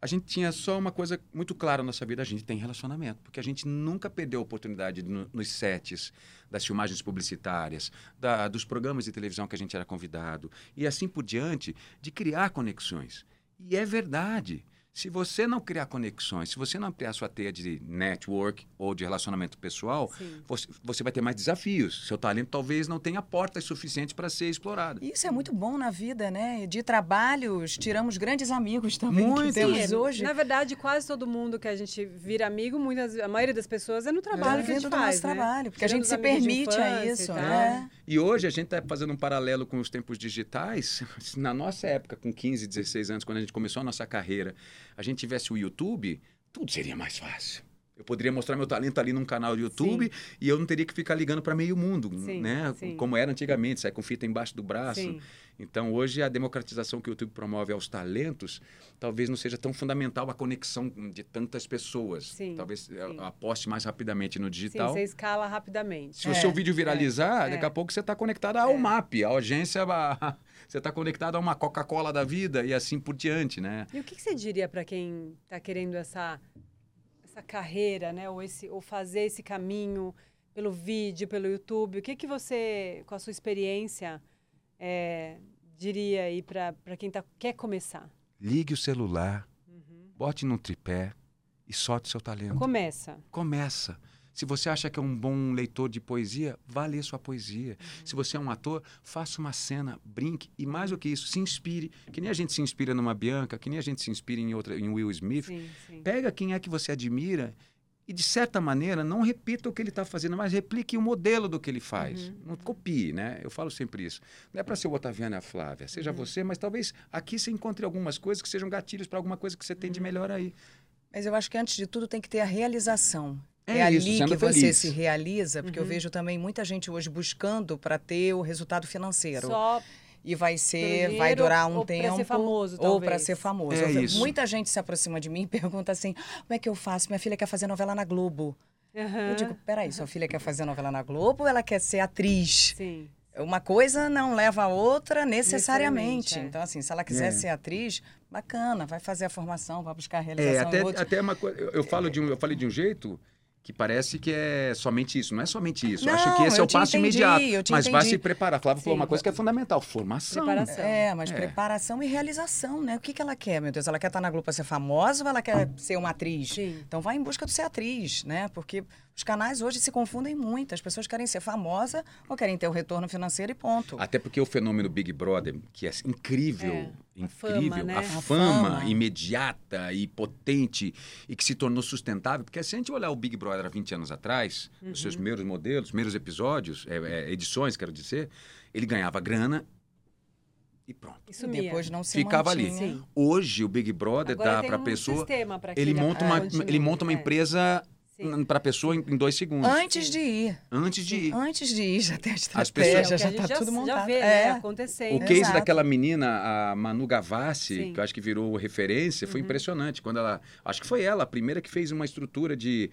A gente tinha só uma coisa muito clara na nossa vida, a gente tem relacionamento. Porque a gente nunca perdeu a oportunidade no- nos sets, das filmagens publicitárias, da- dos programas de televisão que a gente era convidado, e assim por diante, de criar conexões. E é verdade. Se você não criar conexões, se você não ampliar sua teia de network ou de relacionamento pessoal, você, você vai ter mais desafios. Seu talento talvez não tenha portas suficientes para ser explorado. Isso é muito bom na vida, né? De trabalhos, tiramos grandes amigos também Muitos. que temos Sim, hoje. Na verdade, quase todo mundo que a gente vira amigo, muitas, a maioria das pessoas é no trabalho É, que a gente vindo do faz, nosso né? trabalho, porque a Tirando gente os se permite a isso, né? E hoje a gente está fazendo um paralelo com os tempos digitais. Na nossa época, com 15, 16 anos, quando a gente começou a nossa carreira, a gente tivesse o YouTube, tudo seria mais fácil. Eu poderia mostrar meu talento ali num canal do YouTube e eu não teria que ficar ligando para meio mundo, Sim, né? sim. Como era antigamente, sair com fita embaixo do braço. Sim. Então, hoje, a democratização que o YouTube promove aos talentos talvez não seja tão fundamental a conexão de tantas pessoas. Sim, talvez sim. aposte mais rapidamente no Sim, digital. você escala rapidamente. Se o seu vídeo viralizar, é. daqui a pouco você está conectado ao É. MAP, à agência, a- você está conectado a uma Coca-Cola da vida e assim por diante, né? E o que, que você diria para quem está querendo essa, essa carreira, né? Ou, esse, ou fazer esse caminho pelo vídeo, pelo YouTube? O que, que você, com a sua experiência, é, diria aí para quem tá, quer começar? Ligue o celular, bote num tripé e solte seu talento. Começa. Começa. Se você acha que é um bom leitor de poesia, vá ler sua poesia. Se você é um ator, faça uma cena, brinque e mais do que isso, se inspire. Que nem a gente se inspira numa Bianca, que nem a gente se inspira em outra, em Will Smith. Sim, sim. Pega quem é que você admira e, de certa maneira, não repita o que ele está fazendo, mas replique o modelo do que ele faz. Não copie, né? Eu falo sempre isso. Não é para ser o Otaviano e a Flávia, seja você, mas talvez aqui você encontre algumas coisas que sejam gatilhos para alguma coisa que você tem de melhor aí. Mas eu acho que antes de tudo tem que ter a realização. É É, isso, ali que você feliz. se realiza, porque eu Uhum. vejo também muita gente hoje buscando para ter o resultado financeiro. Só E vai ser, Pelo vai durar um ou pra tempo. ser famoso, ou para ser famoso. É Eu. Muita gente se aproxima de mim e pergunta assim: como é que eu faço? Minha filha quer fazer novela na Globo. Aham. Eu digo, peraí, sua filha quer fazer novela na Globo ou ela quer ser atriz? Sim. Uma coisa não leva a outra necessariamente. É. Então, assim, se ela quiser É. ser atriz, bacana, vai fazer a formação, vai buscar a É, realização até, em outros. até uma coisa. Eu, eu falo de um, eu falei de um jeito que parece que é somente isso. Não é somente isso. Eu Acho Não, que esse é o passo entendi, imediato. mas vai se preparar. Flávio falou uma coisa que é fundamental: formação. Preparação. É, mas É. preparação e realização, né? O que, que ela quer, meu Deus? Ela quer estar na Globo para ser famosa ou ela quer ser uma atriz? Sim. Então vai em busca de ser atriz, né? Porque os canais hoje se confundem muito. As pessoas querem ser famosa ou querem ter o retorno financeiro e ponto. Até porque o fenômeno Big Brother, que é incrível, É, a incrível, fama, né? a A fama, fama. imediata e potente e que se tornou sustentável, porque se a gente olhar o Big Brother há 20 anos atrás, os Uhum. seus primeiros modelos, primeiros episódios, é, é, edições, quero dizer, ele ganhava grana e pronto. Isso E mesmo. depois não se Ficava ali. mantinha. Sim. Hoje o Big Brother Agora dá para a um pessoa, ele monta uma, ele monta uma é. empresa. Para a pessoa em, em dois segundos, Antes de ir. antes de ir. Antes de ir, já tem a pessoas- estratégia, É, o que a já está tudo montado. Já vê, é. né, acontecendo. O case Exato. daquela menina, a Manu Gavassi, Sim. que eu acho que virou referência, foi impressionante. Quando ela. Acho que foi ela, a primeira que fez uma estrutura de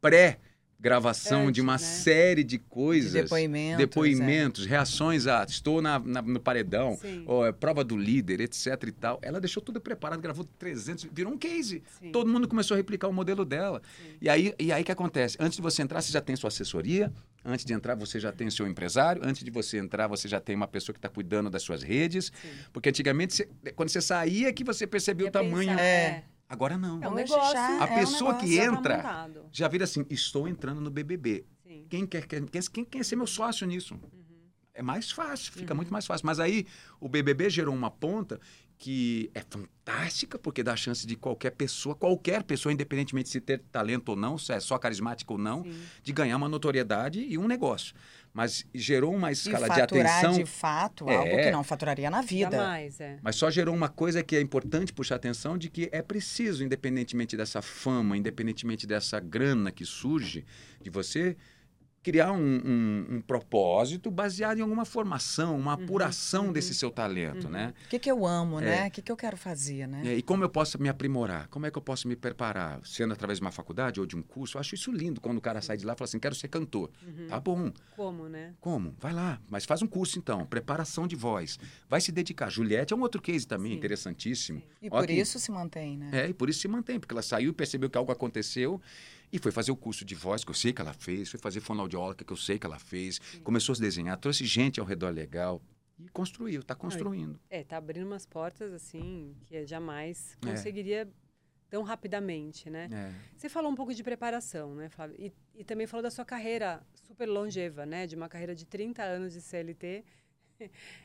pré. Gravação de uma né? série de coisas. De depoimentos, depoimentos, reações a estou na, na- no paredão, ou, é, prova do líder, etc e tal. Ela deixou tudo preparado, gravou 300, virou um case. Sim. Todo mundo começou a replicar o modelo dela. Sim. E aí, e aí que acontece? Antes de você entrar, você já tem sua assessoria. Antes de entrar, você já tem seu empresário. Antes de você entrar, você já tem uma pessoa que está cuidando das suas redes. Sim. Porque antigamente, você- quando você saía, que você percebia Ia o tamanho. pensar, É. Agora não. É um negócio. já A é um pessoa que entra-. Já vira assim, estou entrando no BBB. Sim. Quem quer, quer, quer, quem quer ser meu sócio nisso? Uhum. É mais fácil, fica muito mais fácil. Mas aí o BBB gerou uma ponta que é fantástica, porque dá a chance de qualquer pessoa, qualquer pessoa, independentemente de se ter talento ou não, se é só carismática ou não, Sim. de ganhar uma notoriedade e um negócio. Mas gerou uma E escala de faturar atenção. de fato É. algo que não faturaria na vida. Jamais, é. Mas só gerou uma coisa que é importante puxar atenção de que é preciso, independentemente dessa fama, independentemente dessa grana que surge de você, criar um, um- um propósito baseado em alguma formação, uma apuração desse seu talento, né? O que, que eu amo, É. né? O que, que eu quero fazer, né? É, E como eu posso me aprimorar? Como é que eu posso me preparar? Sendo através de uma faculdade ou de um curso? Eu acho isso lindo quando o cara sai de lá e fala assim, quero ser cantor. Tá bom. Como, né? Como? Vai lá, mas faz um curso então, preparação de voz. Vai se dedicar. Juliette é um outro case também, Sim. interessantíssimo. E Ó por que- isso se mantém, né? É, e por isso se mantém, porque ela saiu e percebeu que algo aconteceu e foi fazer o curso de voz, que eu sei que ela fez, foi fazer fonoaudióloga, que eu sei que ela fez, começou a se desenhar, trouxe gente ao redor legal e construiu, está construindo. É, tá abrindo umas portas assim que jamais É. conseguiria tão rapidamente, né? É. Você falou um pouco de preparação, né, Flávio? E, e também falou da sua carreira super longeva, né? De uma carreira de 30 anos de CLT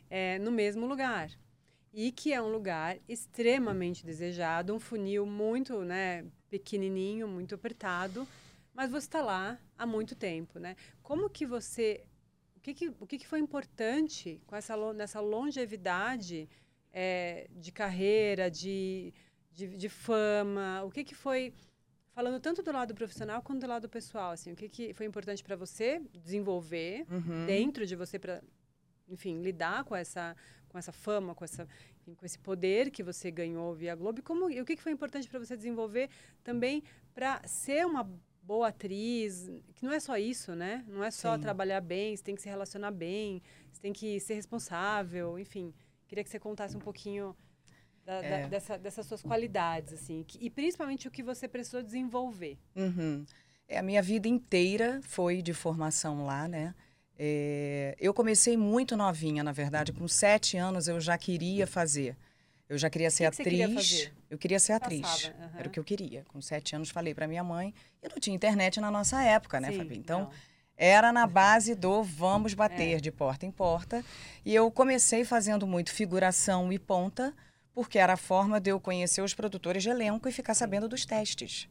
é, no mesmo lugar. E que é um lugar extremamente desejado, um funil muito né, pequenininho, muito apertado, mas você está lá há muito tempo, né? Como que você... O que, que, o que, que foi importante com essa, nessa longevidade é, de carreira, de, de, de fama? O que, que foi falando tanto do lado profissional quanto do lado pessoal, assim, o que, que foi importante para você desenvolver Uhum. dentro de você para, enfim, lidar com essa com essa fama, com essa enfim, com esse poder que você ganhou via Globo e como e o que, que foi importante para você desenvolver também para ser uma boa atriz, que não é só isso, né? Não é só Sim. trabalhar bem, você tem que se relacionar bem, você tem que ser responsável, enfim. Queria que você contasse um pouquinho da- da- É. dessa, dessas suas qualidades, assim, que- e principalmente o que você precisou desenvolver. Uhum. É, a minha vida inteira foi de formação lá, né? É, eu comecei muito novinha, na verdade. Com sete anos eu já queria fazer. Eu já queria ser que queria atriz. fazer? Eu queria ser atriz. Aham. Era o que eu queria. Com sete anos falei para minha mãe. E não tinha internet na nossa época, né, Sim, Fabi? Então, não. era na base do vamos bater É. de porta em porta. E eu comecei fazendo muito figuração e ponta, porque era a forma de eu conhecer os produtores de elenco e ficar sabendo dos testes.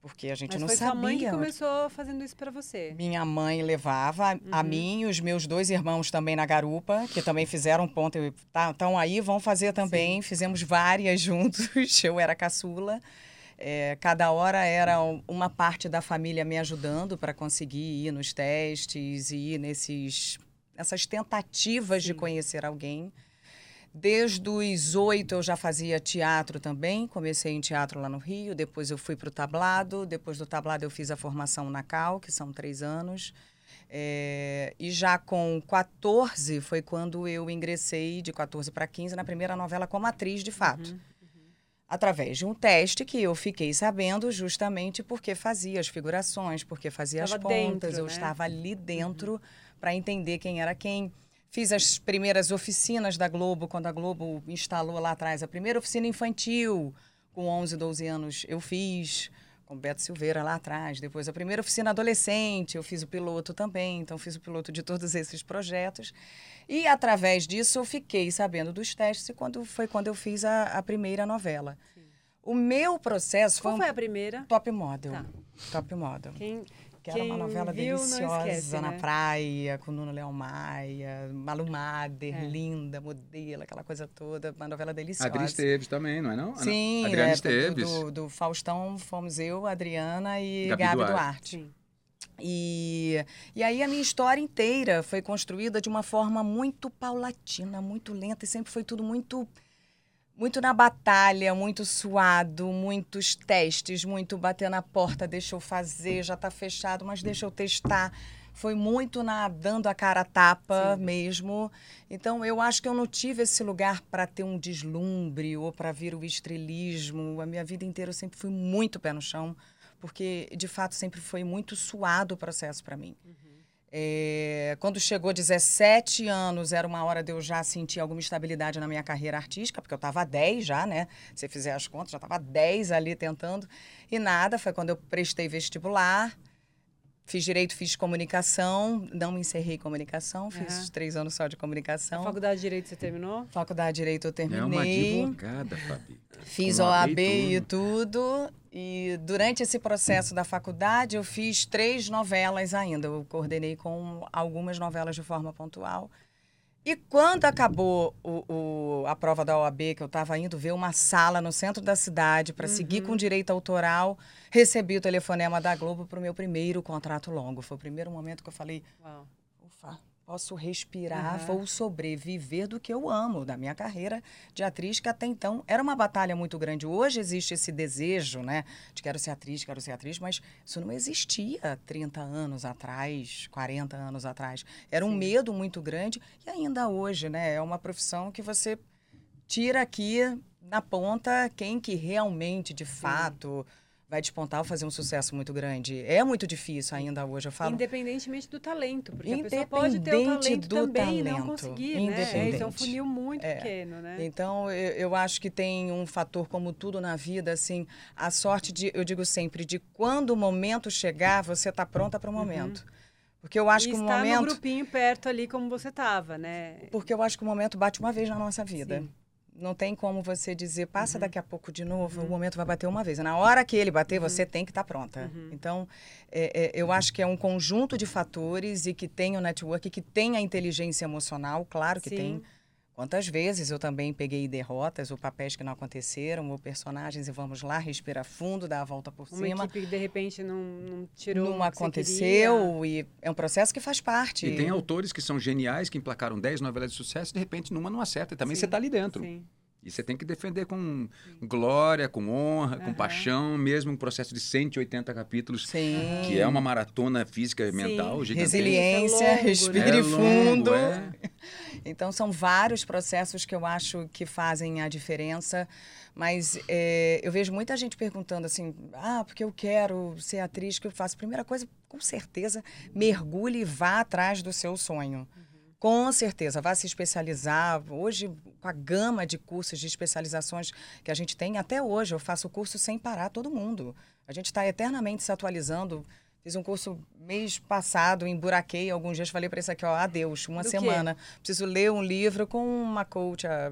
Porque a gente Mas não foi sabia. sua mãe que começou fazendo isso para você. Minha mãe levava Uhum. a mim e os meus dois irmãos também na garupa, que também fizeram ponta. Estão aí, vão fazer também. Fizemos várias juntos. Eu era caçula. É, cada hora era um- uma parte da família me ajudando para conseguir ir nos testes e ir nesses, nessas tentativas de Sim. conhecer alguém. Desde os oito eu já fazia teatro também. Comecei em teatro lá no Rio, depois eu fui para o tablado. Depois do tablado eu fiz a formação na Cal, que são três anos. É, e já com 14 foi quando eu ingressei, de 14 para 15, na primeira novela como atriz de fato. Uhum. Através de um teste que eu fiquei sabendo justamente porque fazia as figurações, porque fazia as Estava pontas. dentro, eu né? estava ali dentro para entender quem era quem. Fiz as primeiras oficinas da Globo, quando a Globo instalou lá atrás a primeira oficina infantil, com 11, 12 anos, eu fiz com Beto Silveira lá atrás. Depois a primeira oficina adolescente, eu fiz o piloto também, então fiz o piloto de todos esses projetos. E através disso eu fiquei sabendo dos testes e quando foi quando eu fiz a, a primeira novela. O meu processo Qual foi um foi a primeira? top model. Tá. Top model. Quem, Que era uma quem novela viu, deliciosa esquece, na né? praia, com Nuno Leão Maia, Malu Mader, É. linda, modelo, aquela coisa toda. Uma novela A deliciosa. Adri Esteves também, não é não? Sim, Adriana é, Esteves. Do, do, do Faustão fomos eu, Adriana e Gabi Gabi, Duarte. Duarte. Sim. E, e aí a minha história inteira foi construída de uma forma muito paulatina, muito lenta, e sempre foi tudo muito muito na batalha, muito suado, muitos testes, muito bater na porta, deixa eu fazer, já está fechado, mas deixa eu testar. Foi muito na dando a cara a tapa Sim. mesmo. Então eu acho que eu não tive esse lugar para ter um deslumbre ou para vir o estrelismo. A minha vida inteira eu sempre fui muito pé no chão, porque de fato sempre foi muito suado o processo para mim. Uhum. É, quando chegou 17 anos, era uma hora de eu já sentir alguma estabilidade na minha carreira artística, porque eu estava 10 já, né? Se fizer as contas, já estava 10 ali tentando. E nada, foi quando eu prestei vestibular. Fiz direito, fiz comunicação, não me encerrei em comunicação, fiz uhum. três anos só de comunicação. A faculdade de direito você terminou? Faculdade de direito eu terminei. É uma advogada, Fabi. Fiz OAB e tudo. E durante esse processo da faculdade eu fiz três novelas ainda. Eu coordenei com algumas novelas de forma pontual. E quando acabou o, o, a prova da OAB, que eu estava indo ver uma sala no centro da cidade para uhum. seguir com direito autoral, recebi o telefonema da Globo para o meu primeiro contrato longo. Foi o primeiro momento que eu falei: Uau. ufa, posso respirar, uhum. vou sobreviver do que eu amo, da minha carreira de atriz, que até então era uma batalha muito grande. Hoje existe esse desejo, né, de quero ser atriz, quero ser atriz, mas isso não existia 30 anos atrás, 40 anos atrás. Era um Sim. medo muito grande e ainda hoje, né, é uma profissão que você tira aqui na ponta quem que realmente, de Sim. fato vai despontar ou fazer um sucesso muito grande. É muito difícil ainda hoje, eu falo. Independentemente do talento, porque a pessoa pode ter o talento também talento. e não conseguir, né? É um funil muito é. pequeno, né? Então, eu, eu, acho que tem um fator, como tudo na vida, assim, a sorte de, eu digo sempre, de quando o momento chegar, você está pronta para o uhum. momento. Uhum. Porque eu acho e que o momento. no grupinho perto ali como você estava, né? Porque eu acho que o momento bate uma vez na nossa vida. Sim. Não tem como você dizer, passa uhum. daqui a pouco de novo, uhum. o momento vai bater uma vez. Na hora que ele bater, uhum. você tem que estar tá pronta. Uhum. Então, é, é, eu acho que é um conjunto de fatores e que tem o network, que tem a inteligência emocional, claro que Sim. tem. Quantas vezes eu também peguei derrotas, ou papéis que não aconteceram, ou personagens, e vamos lá, respira fundo, dá a volta por uma cima. Uma equipe que de repente não, não tirou. Não aconteceu, e é um processo que faz parte. E tem autores que são geniais, que emplacaram 10 novelas de sucesso, e de repente numa não acerta, e também Sim. você está ali dentro. Sim. E você tem que defender com Sim. glória, com honra, uhum. com paixão, mesmo um processo de 180 capítulos, Sim. que é uma maratona física e mental gigantesca. Resiliência, é longo, respire né? fundo. É longo, é. Então, são vários processos que eu acho que fazem a diferença. Mas é, eu vejo muita gente perguntando assim: ah, porque eu quero ser atriz, que eu faço? Primeira coisa, com certeza, mergulhe e vá atrás do seu sonho. Uhum. Com certeza, vá se especializar. Hoje, com a gama de cursos de especializações que a gente tem, até hoje eu faço curso sem parar todo mundo. A gente está eternamente se atualizando. Fiz um curso mês passado, emburaquei alguns dias, falei para isso aqui, ó, adeus, uma Do semana. Quê? Preciso ler um livro com uma coach, a,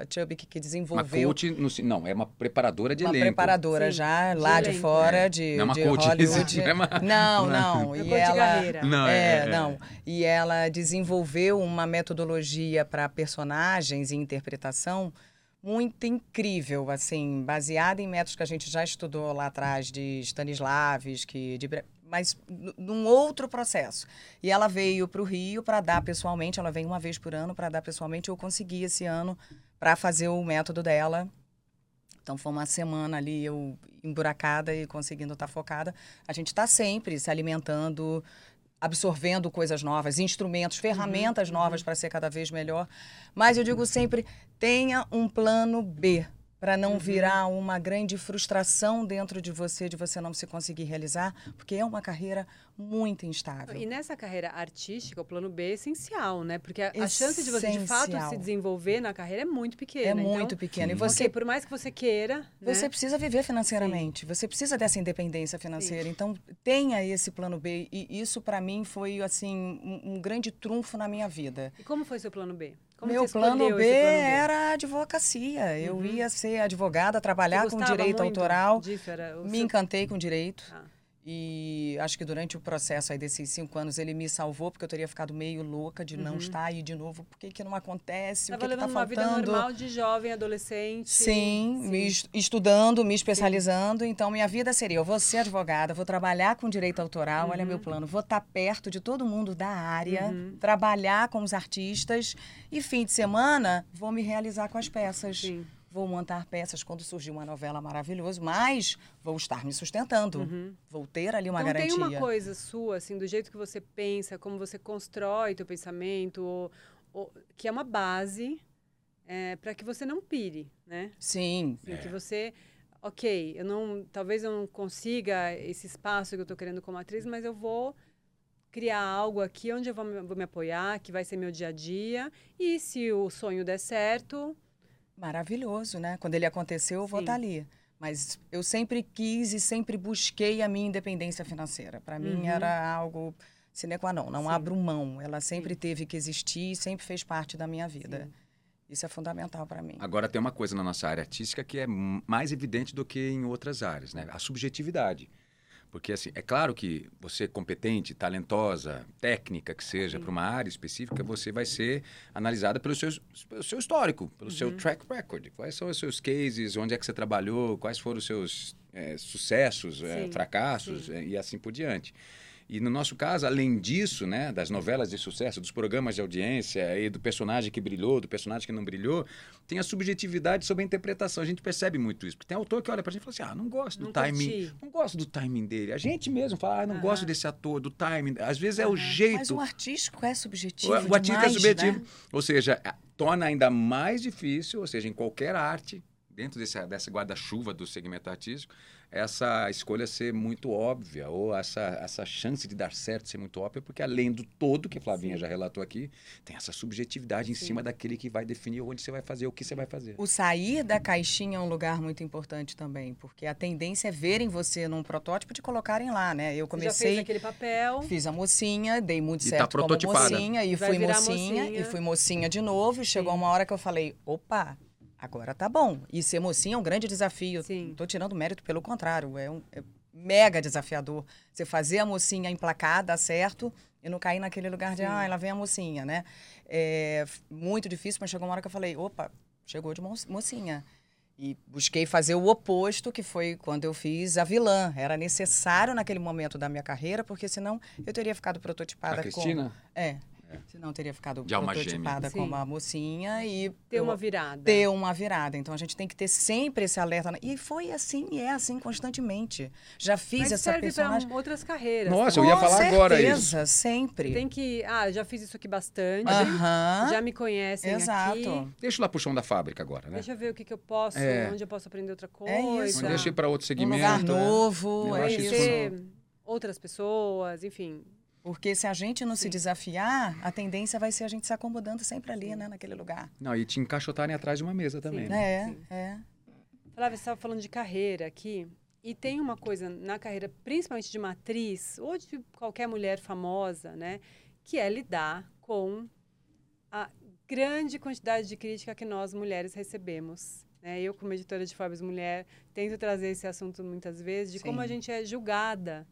a Chubby, que desenvolveu... Uma coach, no, não, é uma preparadora de uma elenco. Uma preparadora Sim, já, de lá elenco. de fora, é. de, não é uma de coach, Hollywood. É uma... Não, não. É e ela, não, é, é, é, não. E ela desenvolveu uma metodologia para personagens e interpretação muito incrível, assim, baseada em métodos que a gente já estudou lá atrás de Stanislavski, de mas num outro processo. E ela veio para o Rio para dar pessoalmente, ela vem uma vez por ano para dar pessoalmente. Eu consegui esse ano para fazer o método dela. Então foi uma semana ali eu emburacada e conseguindo estar tá focada. A gente está sempre se alimentando, absorvendo coisas novas, instrumentos, uhum, ferramentas uhum, novas para ser cada vez melhor. Mas eu digo sempre, tenha um plano B para não uhum. virar uma grande frustração dentro de você, de você não se conseguir realizar, porque é uma carreira muito instável. E nessa carreira artística, o plano B é essencial, né? Porque a, a chance de você, de fato, se desenvolver na carreira é muito pequena. É muito então, pequena. E você, okay, por mais que você queira... Você né? precisa viver financeiramente, Sim. você precisa dessa independência financeira. Sim. Então, tenha esse plano B. E isso, para mim, foi, assim, um, um grande trunfo na minha vida. E como foi seu plano B? Como Meu plano B, plano B, era a advocacia. Uhum. Eu ia ser advogada, trabalhar com direito autoral. Disso, Me seu... encantei com direito. Ah. E acho que durante o processo aí desses cinco anos ele me salvou, porque eu teria ficado meio louca de uhum. não estar aí de novo. Por que, que não acontece? Tava o que, está faltando? uma vida normal de jovem, adolescente. Sim, Sim. Me estudando, me especializando. Sim. Então, minha vida seria: eu vou ser advogada, vou trabalhar com direito autoral, uhum. olha meu plano, vou estar perto de todo mundo da área, uhum. trabalhar com os artistas e fim de semana vou me realizar com as peças. Sim vou montar peças quando surgir uma novela maravilhosa, mas vou estar me sustentando. Uhum. Vou ter ali uma então, garantia. tem uma coisa sua, assim, do jeito que você pensa, como você constrói teu pensamento, ou, ou, que é uma base é, para que você não pire, né? Sim. Assim, Que você, ok, eu não, talvez eu não consiga esse espaço que eu estou querendo como atriz, mas eu vou criar algo aqui onde eu vou me, vou me apoiar, que vai ser meu dia a dia. E se o sonho der certo, Maravilhoso, né? Quando ele aconteceu, eu vou Sim. estar ali. Mas eu sempre quis e sempre busquei a minha independência financeira. Para mim Uhum. era algo sine qua non, não Sim. abro mão. Ela sempre teve que existir e sempre fez parte da minha vida. Sim. Isso é fundamental para mim. Agora tem uma coisa na nossa área artística que é mais evidente do que em outras áreas, né? A subjetividade. Porque, assim, é claro que você é competente, talentosa, técnica que seja, para uma área específica, você vai ser analisada pelo seu, pelo seu histórico, pelo seu track record. Quais são os seus cases, onde é que você trabalhou, quais foram os seus eh, sucessos, Sim, fracassos eh, e assim por diante. E no nosso caso, além disso, né, das novelas de sucesso, dos programas de audiência e do personagem que brilhou, do personagem que não brilhou, tem a subjetividade sobre a interpretação. A gente percebe muito isso. Porque tem autor que olha pra gente e fala assim: ah, não gosto do Não timing. curti. Não gosto do timing dele. A gente mesmo fala, ah, não Aham. gosto desse ator, do timing. Às vezes é o Aham. jeito. Mas o artístico é subjetivo. O, o artista é demais, subjetivo. Né? Ou seja, torna ainda mais difícil, ou seja, em qualquer arte, dentro desse, dessa guarda-chuva do segmento artístico, essa escolha ser muito óbvia, ou essa, essa chance de dar certo ser muito óbvia, porque além do todo, que a Flavinha Sim. já relatou aqui, tem essa subjetividade em Sim. cima daquele que vai definir onde você vai fazer, o que você vai fazer. O sair da caixinha é um lugar muito importante também, porque a tendência é verem você num protótipo e te colocarem lá, né? Eu você já fez comecei aquele papel. Fiz a mocinha, dei muito E tá certo como prototipada. mocinha e Vai fui mocinha, mocinha. e fui mocinha de novo. E chegou Sim. uma hora que eu falei, opa, agora tá bom. E ser mocinha é um grande desafio. Sim. Não tô tirando mérito, pelo contrário, é um é mega desafiador. Você fazer a mocinha emplacar, dar certo e não cair naquele lugar de, Sim. ah, ela vem a mocinha, né? É muito difícil, mas chegou uma hora que eu falei, opa, chegou de mo- mocinha. E busquei fazer o oposto, que foi quando eu fiz a vilã. Era necessário naquele momento da minha carreira, porque senão eu teria ficado prototipada A Cristina? como. É. Senão eu teria ficado De prototipada como a mocinha e. Ter eu- uma virada. ter uma virada. Então a gente tem que ter sempre esse alerta. E foi assim e é assim constantemente. Já fiz Mas essa serve personagem. para outras carreiras. Nossa, eu Com ia falar agora isso. certeza, sempre. Tem que. Ah, já fiz isso aqui bastante. Aham. Já me conhecem Exato. aqui. Deixa lá pro chão da fábrica agora, né? Deixa eu ver o que, que eu posso, É. onde eu posso aprender outra coisa. É isso. Deixa ir para outro Um segmento. lugar né? novo. Eu é acho isso. outras pessoas, enfim. Porque se a gente não se Sim. desafiar, a tendência vai ser a gente se acomodando sempre ali, né, naquele lugar. Não, e te encaixotarem atrás de uma mesa também. Sim. né? É, Sim. é. Flávia, você estava falando de carreira aqui. E tem uma coisa na carreira, principalmente de uma atriz, ou de qualquer mulher famosa, né? Que é lidar com a grande quantidade de crítica que nós, mulheres, recebemos. Né? Eu, como editora de Forbes Mulher, tento trazer esse assunto muitas vezes, de como Sim. a gente é julgada.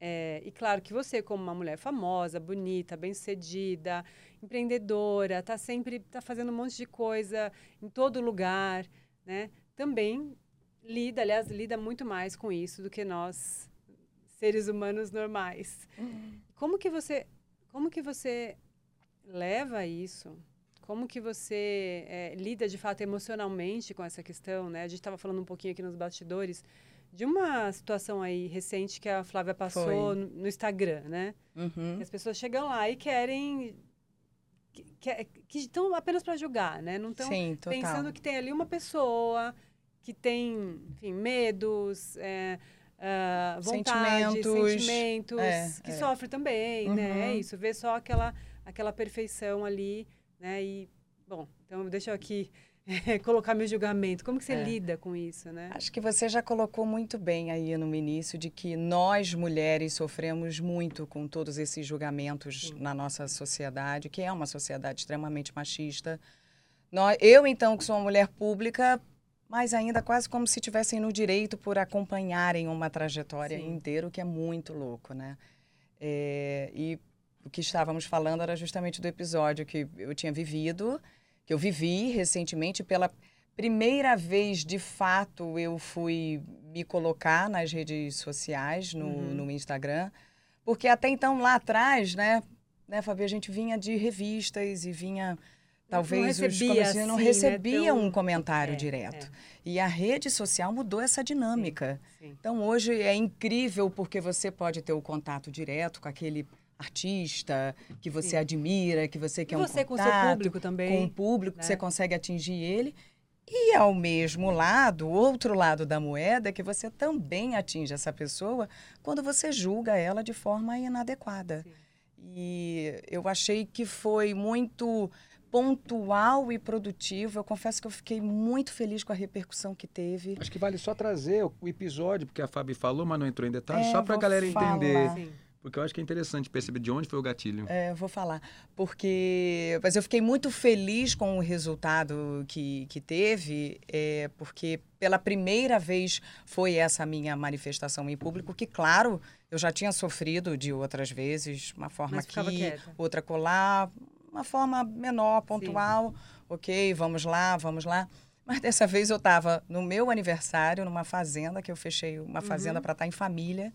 É, e claro que você, como uma mulher famosa, bonita, bem-sucedida, empreendedora, tá sempre tá fazendo um monte de coisa em todo lugar, né? Também lida, aliás, lida muito mais com isso do que nós seres humanos normais. Como que você, como que você leva isso? Como que você é, lida de fato emocionalmente com essa questão, né? A gente estava falando um pouquinho aqui nos bastidores de uma situação aí recente que a Flávia passou no, no Instagram, né? Uhum. As pessoas chegam lá e querem que, estão apenas para julgar, né? Não estão pensando que tem ali uma pessoa que tem, enfim, medos, é, ah, vontades, Sentimentos. sentimentos, É, que é. sofre também, né? É Uhum. isso, vê só aquela, aquela perfeição ali, né? E, bom, então deixa eu aqui colocar meu julgamento. Como que você É. lida com isso, né? Acho que você já colocou muito bem aí no início de que nós mulheres sofremos muito com todos esses julgamentos Sim. na nossa sociedade, que é uma sociedade extremamente machista. Nós, eu, então, que sou uma mulher pública, mas ainda quase como se tivessem no direito por acompanharem uma trajetória Sim. inteira, o que é muito louco, né? É, e o que estávamos falando era justamente do episódio que eu tinha vivido, que eu vivi recentemente pela primeira vez, de fato, eu fui me colocar nas redes sociais, no, Uhum. no Instagram, porque até então, lá atrás, né, né, Fabi, a gente vinha de revistas e vinha talvez não os recebia, comerciantes não assim, né, tão- um comentário É, direto. é. E a rede social mudou essa dinâmica. Sim. Então hoje é incrível porque você pode ter o contato direto com aquele artista que você Sim. admira, que você quer E um você com o seu contato, público também. com o público, né? que você consegue atingir ele. E ao mesmo lado, o outro lado da moeda, que você também atinge essa pessoa quando você julga ela de forma inadequada. Sim. E eu achei que foi muito pontual e produtivo. Eu confesso que eu fiquei muito feliz com a repercussão que teve. Acho que vale só trazer o episódio, porque a Fabi falou, mas não entrou em detalhes, É, só para a galera falar. entender. Sim. Porque eu acho que é interessante perceber de onde foi o gatilho. É, eu vou falar. Porque. Mas eu fiquei muito feliz com o resultado que, que teve, é, porque pela primeira vez foi essa minha manifestação em público, que, claro, eu já tinha sofrido de outras vezes, uma forma Mas aqui, quieta. outra colar, uma forma menor, pontual. Ok, vamos lá, vamos lá. Mas dessa vez eu estava no meu aniversário, numa fazenda, que eu fechei uma fazenda Uhum. para estar em família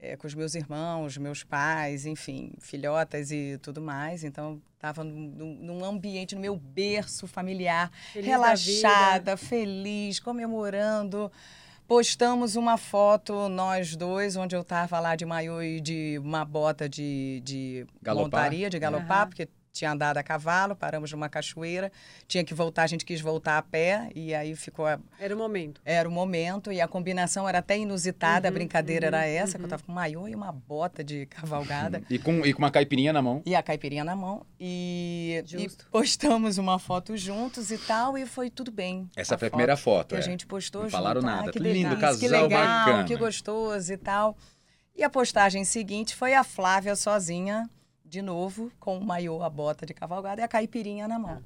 é, com os meus irmãos, meus pais, enfim, filhotas e tudo mais. Então, estava num, num ambiente, no meu berço familiar, Feliz da relaxada, feliz, comemorando. Postamos uma foto, nós dois, onde eu estava lá de maiô e de uma bota de, de Galopar? montaria, de galopar, Aham. porque tinha andado a cavalo, paramos numa cachoeira, tinha que voltar, a gente quis voltar a pé, e aí ficou a- Era o momento. era o momento e a combinação era até inusitada, a Uhum, brincadeira uhum, era essa, que eu uhum. tava com um maiô e uma bota de cavalgada E com, e com uma caipirinha na mão. e a caipirinha na mão e, e postamos uma foto juntos e tal e foi tudo bem. Essa A foi a foto primeira foto. que a é. gente postou Não junto. falaram Ah, nada. que Lindo, delícia, que casal legal, bacana. que gostoso e tal. E a postagem seguinte foi a Flávia sozinha, de novo, com o maiô, a bota de cavalgada e a caipirinha na mão.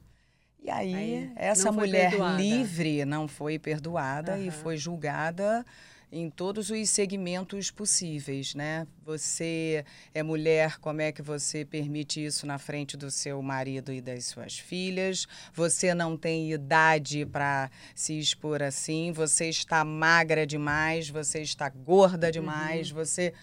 E aí, Aí, essa mulher perdoada. livre não foi perdoada e Aham. foi julgada em todos os segmentos possíveis, né? Você é mulher, como é que você permite isso na frente do seu marido e das suas filhas? Você não tem idade para se expor assim, você está magra demais, você está gorda demais, Uhum. você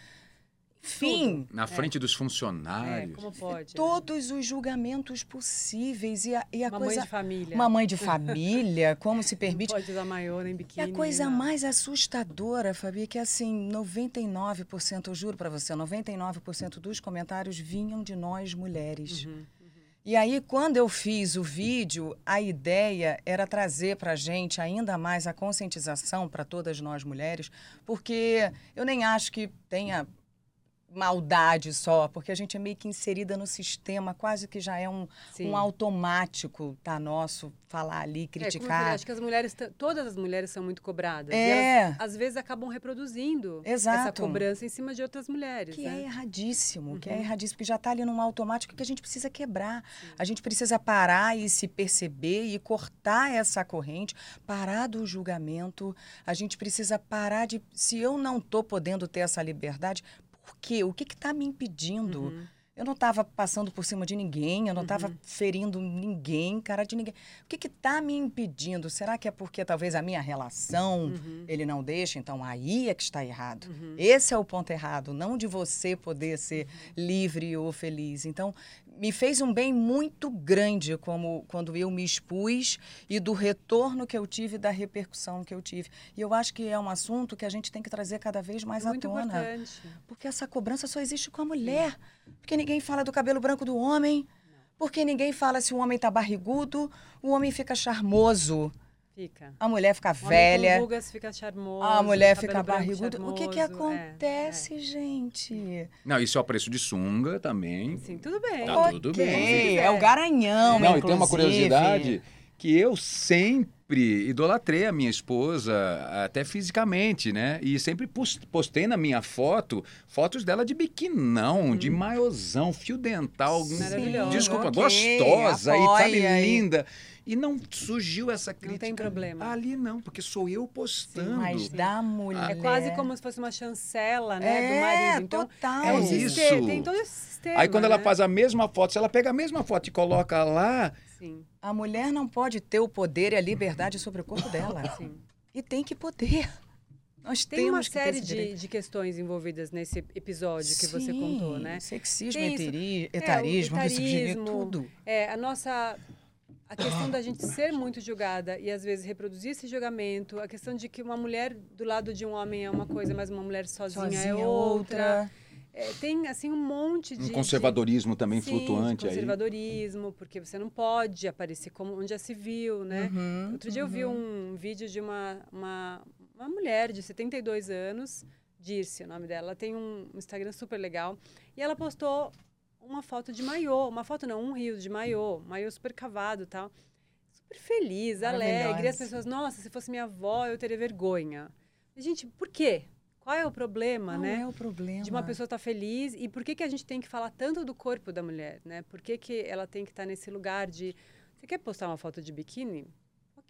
enfim, Na frente dos É, funcionários. como pode? né? todos os julgamentos possíveis e a, e a Uma coisa mãe de família. uma mãe de família, como se Não permite pode usar maiô nem e biquíni. a coisa mais assustadora, Fabi, é que assim, 99%, eu juro pra você, 99% dos comentários vinham de nós mulheres. Uhum. E aí, quando eu fiz o vídeo, a ideia era trazer pra gente ainda mais a conscientização para todas nós mulheres, porque eu nem acho que tenha maldade só, porque a gente é meio que inserida no sistema, quase que já é um, Sim. um automático, tá nosso, falar ali, É, como eu falei, criticar. acho que as mulheres, todas as mulheres são muito cobradas. E É. elas, às vezes, acabam reproduzindo essa Exato. cobrança em cima de outras mulheres. Que né? é erradíssimo, que é Uhum. erradíssimo, porque já está ali num automático que a gente precisa quebrar. A gente precisa parar e se perceber e cortar essa corrente, parar do julgamento. A gente precisa parar de. Se eu não estou podendo ter essa liberdade, por quê? O que está me impedindo? Uhum. Eu não estava passando por cima de ninguém, eu não estava ferindo ninguém, cara de ninguém. O que está me impedindo? Será que é porque talvez a minha relação Uhum. ele não deixa? Então aí é que está errado. Uhum. Esse é o ponto errado, não de você poder ser livre ou feliz. Então, me fez um bem muito grande como quando eu me expus e do retorno que eu tive, da repercussão que eu tive. E eu acho que é um assunto que a gente tem que trazer cada vez mais Muito à tona. importante. Porque essa cobrança só existe com a mulher. Porque ninguém fala do cabelo branco do homem. Porque ninguém fala se o homem tá barrigudo, o homem fica charmoso, Fica. a mulher fica O homem com velha. rugas fica charmoso. A mulher fica barriguda. O que que. É, acontece, gente? Não, isso é o preço de sunga também. é. Sim, tudo bem. Tá tudo Ok, bem. É o garanhão, Não, e tem uma inclusive. curiosidade que eu sempre idolatrei a minha esposa, até fisicamente, né? E sempre pos- postei na minha foto fotos dela de biquinão, de maiozão, fio dental. Sim, Maravilhosa. Desculpa, ok, gostosa e sabe, apoia e- linda. E não surgiu essa Não crítica. tem problema. Ali não, porque sou eu postando. Mas da mulher. É quase como se fosse uma chancela, né, é, do marido. Então, total. é um isso. tem todo esse sistema. Aí quando ela né? faz a mesma foto, se ela pega a mesma foto e coloca lá, Sim, A mulher não pode ter o poder e a liberdade sobre o corpo dela. sim. E tem que poder. Nós Tem temos uma série de, de questões envolvidas nesse episódio que você Sim, contou, né? Sexismo, eteri- É, etarismo, etarismo, misoginia, tudo. É, a nossa a questão da gente ser muito julgada e às vezes reproduzir esse julgamento, a questão de que uma mulher do lado de um homem é uma coisa, mas uma mulher sozinha, Sozinha é outra. É, tem assim um monte de Um conservadorismo de, também sim, flutuante de aí. conservadorismo, porque você não pode aparecer como onde já se viu, né? Uhum, Outro dia eu vi um vídeo de uma, uma, uma mulher de 72 anos, Dirce, o nome dela. Ela tem um Instagram super legal. E ela postou uma foto de maiô. Uma foto não, um rio de maiô. Maiô super cavado tal. Super feliz, alegre. E as Maravilhosa. pessoas, nossa, se fosse minha avó, eu teria vergonha. E, gente, por quê? Qual é o problema, Qual né? é o problema? de uma pessoa estar feliz e por que que a gente tem que falar tanto do corpo da mulher, né? Por que, que ela tem que estar nesse lugar de você quer postar uma foto de biquíni?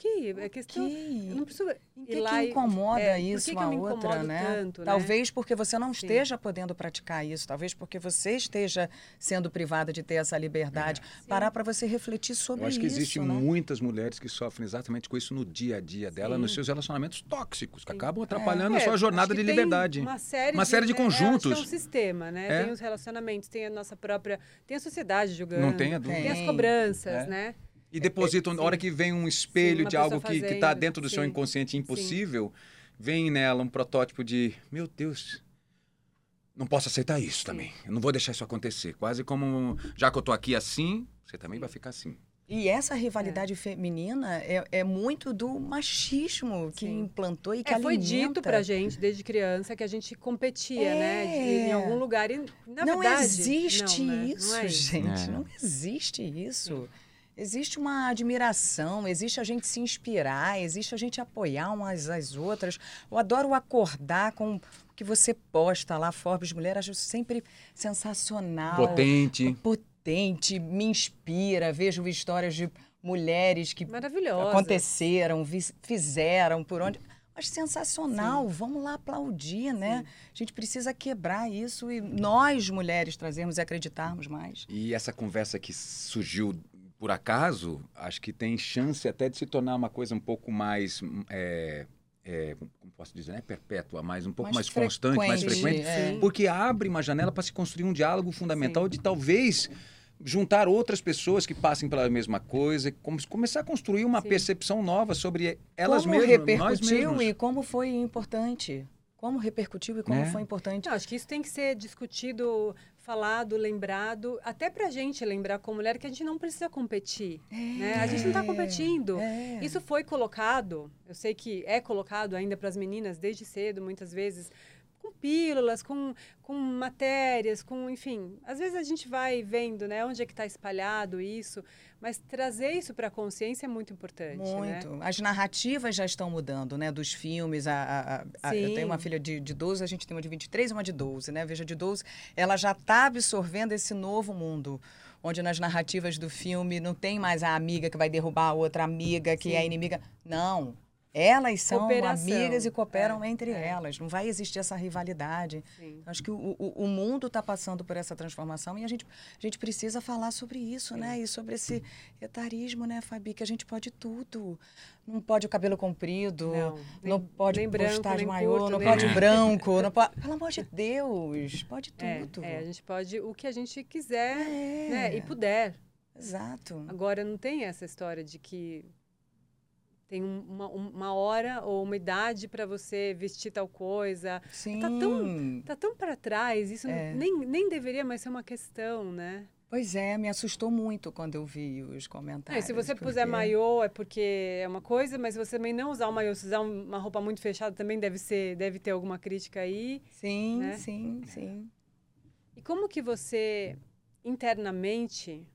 Ok, é questão. Eu não preciso Em que, lá que e- incomoda é, isso que que a eu me outra, né? tanto, né? Talvez porque você não Sim. esteja podendo praticar isso, talvez porque você esteja sendo privada de ter essa liberdade. Parar para você refletir sobre Eu acho que isso, existem né? muitas mulheres que sofrem exatamente com isso no dia a dia dela, Sim. nos seus relacionamentos tóxicos, que Sim. acabam atrapalhando a É, sua jornada de que tem liberdade. Uma série, Uma série de né, é, que conjuntos. É um sistema, né? É. Tem os relacionamentos, tem a nossa própria. Tem a sociedade julgando. Não tenha dúvida. Tem as Tem. cobranças, É. né? E depositam, na sim. hora que vem um espelho Sim, de algo que está dentro do seu sim. inconsciente impossível, vem nela um protótipo de, meu Deus, não posso aceitar isso também. Eu não vou deixar isso acontecer. Quase como, já que eu tô aqui assim, você também vai ficar assim. E essa rivalidade feminina é, é muito do machismo que Sim. implantou e que É, foi alimenta. dito pra gente desde criança que a gente competia, né? de- É. em algum lugar. E, na não verdade, existe não, né? isso, Não é isso. gente. É. Não existe isso. Existe uma admiração, existe a gente se inspirar, existe a gente apoiar umas às outras. Eu adoro acordar com o que você posta lá, Forbes Mulher, acho sempre sensacional. Potente. Potente, me inspira. Vejo histórias de mulheres que Maravilhosa. aconteceram, fizeram, por onde. Mas sensacional, vamos lá aplaudir, né? A gente precisa quebrar isso e nós, mulheres, trazermos e acreditarmos mais. E essa conversa que surgiu por acaso, acho que tem chance até de se tornar uma coisa um pouco mais. hum, é, é, como posso dizer, né? Perpétua, mas um pouco mais, constante, mais frequente, é. Porque abre uma janela para se construir um diálogo fundamental de talvez juntar outras pessoas que passem pela mesma coisa, como, começar a construir uma Sim. percepção nova sobre elas como mesmas, nós repercutiu e como foi importante. Como repercutiu e como Né? foi importante. Acho que isso tem que ser discutido, falado, lembrado, até pra gente lembrar como mulher que a gente não precisa competir. né? A gente não está competindo. É. Isso foi colocado, eu sei que é colocado ainda para as meninas desde cedo, muitas vezes, com pílulas, com, com matérias, com, enfim. Às vezes a gente vai vendo, né, onde é que está espalhado isso, mas trazer isso para a consciência é muito importante, né? Muito. As narrativas já estão mudando, né? Dos filmes. A, a- a- eu tenho uma filha de, de 12, a gente tem uma de 23 e uma de 12, né? Veja, de 12, ela já está absorvendo esse novo mundo. Onde nas narrativas do filme não tem mais a amiga que vai derrubar a outra amiga que Sim. é a inimiga. Não. Elas são Cooperação. amigas e cooperam É, entre é. elas. Não vai existir essa rivalidade. Sim. Acho que o, o, o mundo está passando por essa transformação e a gente, a gente precisa falar sobre isso, né? E sobre esse etarismo, né, Fabi? Que a gente pode tudo. Não pode o cabelo comprido, Não, não, nem- pode nem postar de maiô, curto, não nem- pode branco, não pode... Pelo amor de Deus, pode É, tudo. é, a gente pode o que a gente quiser, É, né, e puder. Exato. Agora, não tem essa história de que tem um- uma, uma hora ou uma idade para você vestir tal coisa. Sim. tão- Tá tão para trás, isso É. nem, nem deveria mais ser uma questão, né? Pois é, me assustou muito quando eu vi os É, comentários. se você puser porque- maiô é porque é uma coisa, mas se você também não usar o maiô, se usar um- uma roupa muito fechada, também deve ser, deve ter alguma crítica aí. Sim, né? sim, sim. E como que você internamente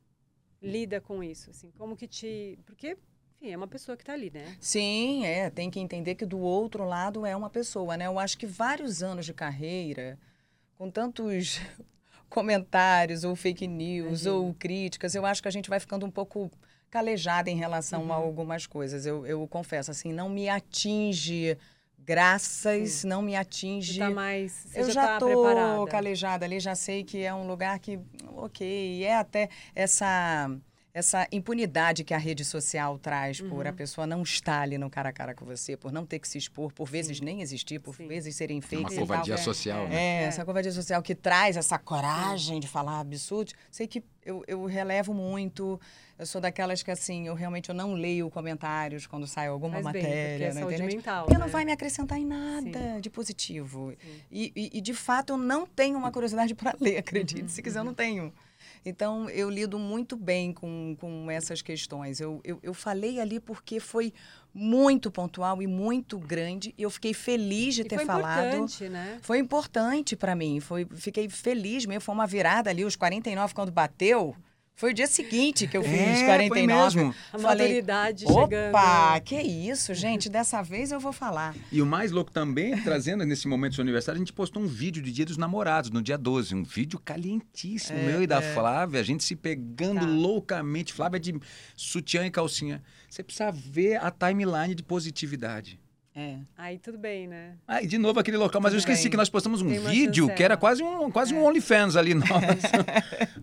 lida com isso? Assim, como que te, porque enfim, é uma pessoa que está ali, né? Sim, é, tem que entender que do outro lado é uma pessoa, né? Eu acho que vários anos de carreira, com tantos comentários ou fake news Imagino. ou críticas, eu acho que a gente vai ficando um pouco calejada em relação a Uhum. algumas coisas. Eu, eu confesso, assim, não me atinge graças, não me atinge tá mais, eu já, já tá tô preparada. calejada ali, já sei que é um lugar que, ok, é até essa essa impunidade que a rede social traz por Uhum. a pessoa não estar ali no cara a cara com você, por não ter que se expor, por vezes nem existir, por Sim. vezes serem É uma fakes e tal. covardia é, social, é. né? É, É. essa covardia social que traz essa coragem de falar absurdo. Sei que eu, eu relevo muito. Eu sou daquelas que, assim, eu realmente eu não leio comentários quando sai alguma Faz bem, matéria porque é na saúde internet. mental, Porque né? não vai me acrescentar em nada de positivo. E, e- e, de fato, eu não tenho uma curiosidade para ler, acredite. Uhum, Se quiser, eu não tenho. Então, eu lido muito bem com, com essas questões. Eu, eu, eu falei ali porque foi muito pontual e muito grande. E eu fiquei feliz de E ter foi falado. importante, né? Foi importante para mim. Foi, fiquei feliz mesmo. Foi uma virada ali, os 49, quando bateu. Foi o dia seguinte que eu fiz É, foi 49. mesmo. A Falei, maturidade chegando. Opa, que isso, gente. Dessa vez eu vou falar. E o mais louco também, trazendo nesse momento do seu aniversário, a gente postou um vídeo de Dia dos Namorados, no dia 12. Um vídeo calientíssimo, meu e da Flávia, a gente se pegando Tá. loucamente. Flávia de sutiã e calcinha. Você precisa ver a timeline de positividade. É. Aí tudo bem, né? Ah, e de novo aquele local, mas eu Tudo esqueci bem. que nós postamos um vídeo que era quase um, quase um OnlyFans ali, nossa.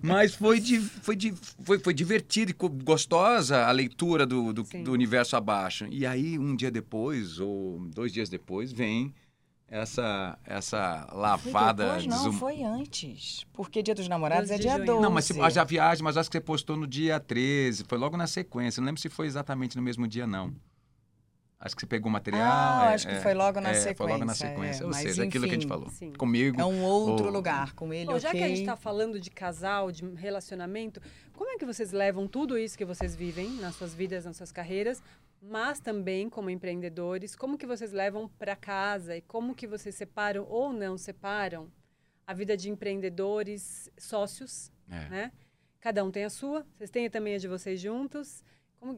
mas foi, di- foi, di- foi, foi divertido e gostosa a leitura do, do, do universo abaixo. E aí, um dia depois, ou dois dias depois, vem essa, essa Foi lavada. depois, não, desum- foi antes. Porque Dia dos Namorados 12 é de dia junho. 12. Não, mas se, a viagem, mas acho que você postou no dia 13, foi logo na sequência. Não lembro se foi exatamente no mesmo dia, não. Acho que você pegou o material. Ah, é, acho que é, foi logo na é, sequência. Foi logo na sequência. é. Ou Mas, seja, aquilo que a gente enfim, falou. Sim. Comigo. É um outro ou- lugar. Com ele, Bom, já que a gente está falando de casal, de relacionamento, como é que vocês levam tudo isso que vocês vivem nas suas vidas, nas suas carreiras, mas também como empreendedores, como que vocês levam para casa e como que vocês separam ou não separam a vida de empreendedores, sócios, É. né? Cada um tem a sua, vocês têm também a de vocês juntos. Como,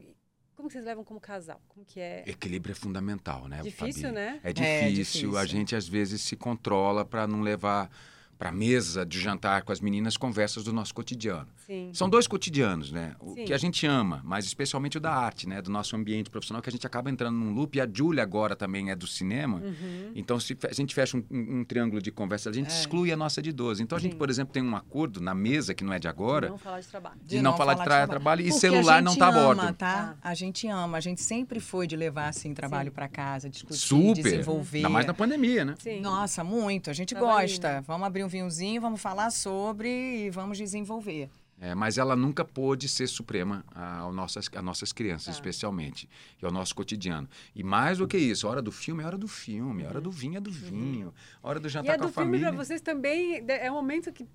como vocês levam como casal? Como que é? Equilíbrio é fundamental, né? Difícil, Fabi? né? É É, difícil. A difícil. gente às vezes se controla para não levar para mesa de jantar com as meninas conversas do nosso cotidiano. Sim. São dois cotidianos, né? O Sim. que a gente ama, mas especialmente o da arte, né? Do nosso ambiente profissional, que a gente acaba entrando num loop. E a Júlia agora também é do cinema. Uhum. Então, se a gente fecha um, um- um triângulo de conversa, a gente É. exclui a nossa de 12. Então, a gente, Sim. por exemplo, tem um acordo na mesa, que não é de agora, Não falar de trabalho. de, não, falar de tra- trabalho, e Porque celular a não gente tá a bordo. ama, tá? Tá. A gente ama. A gente sempre foi de levar, assim, trabalho para casa, discutir, Super! desenvolver. Ainda mais na pandemia, né? Sim. Nossa, muito. A gente Tava ali, gosta. né? Vamos abrir um vinhozinho, vamos falar sobre e vamos desenvolver. É, mas ela nunca pôde ser suprema ao nossas, a nossas crianças, Tá. especialmente, e ao nosso cotidiano. E mais do que isso, a hora do filme é hora do filme, a hora do vinho é do vinho, a hora do E jantar é com a do filme família. para vocês também é um momento que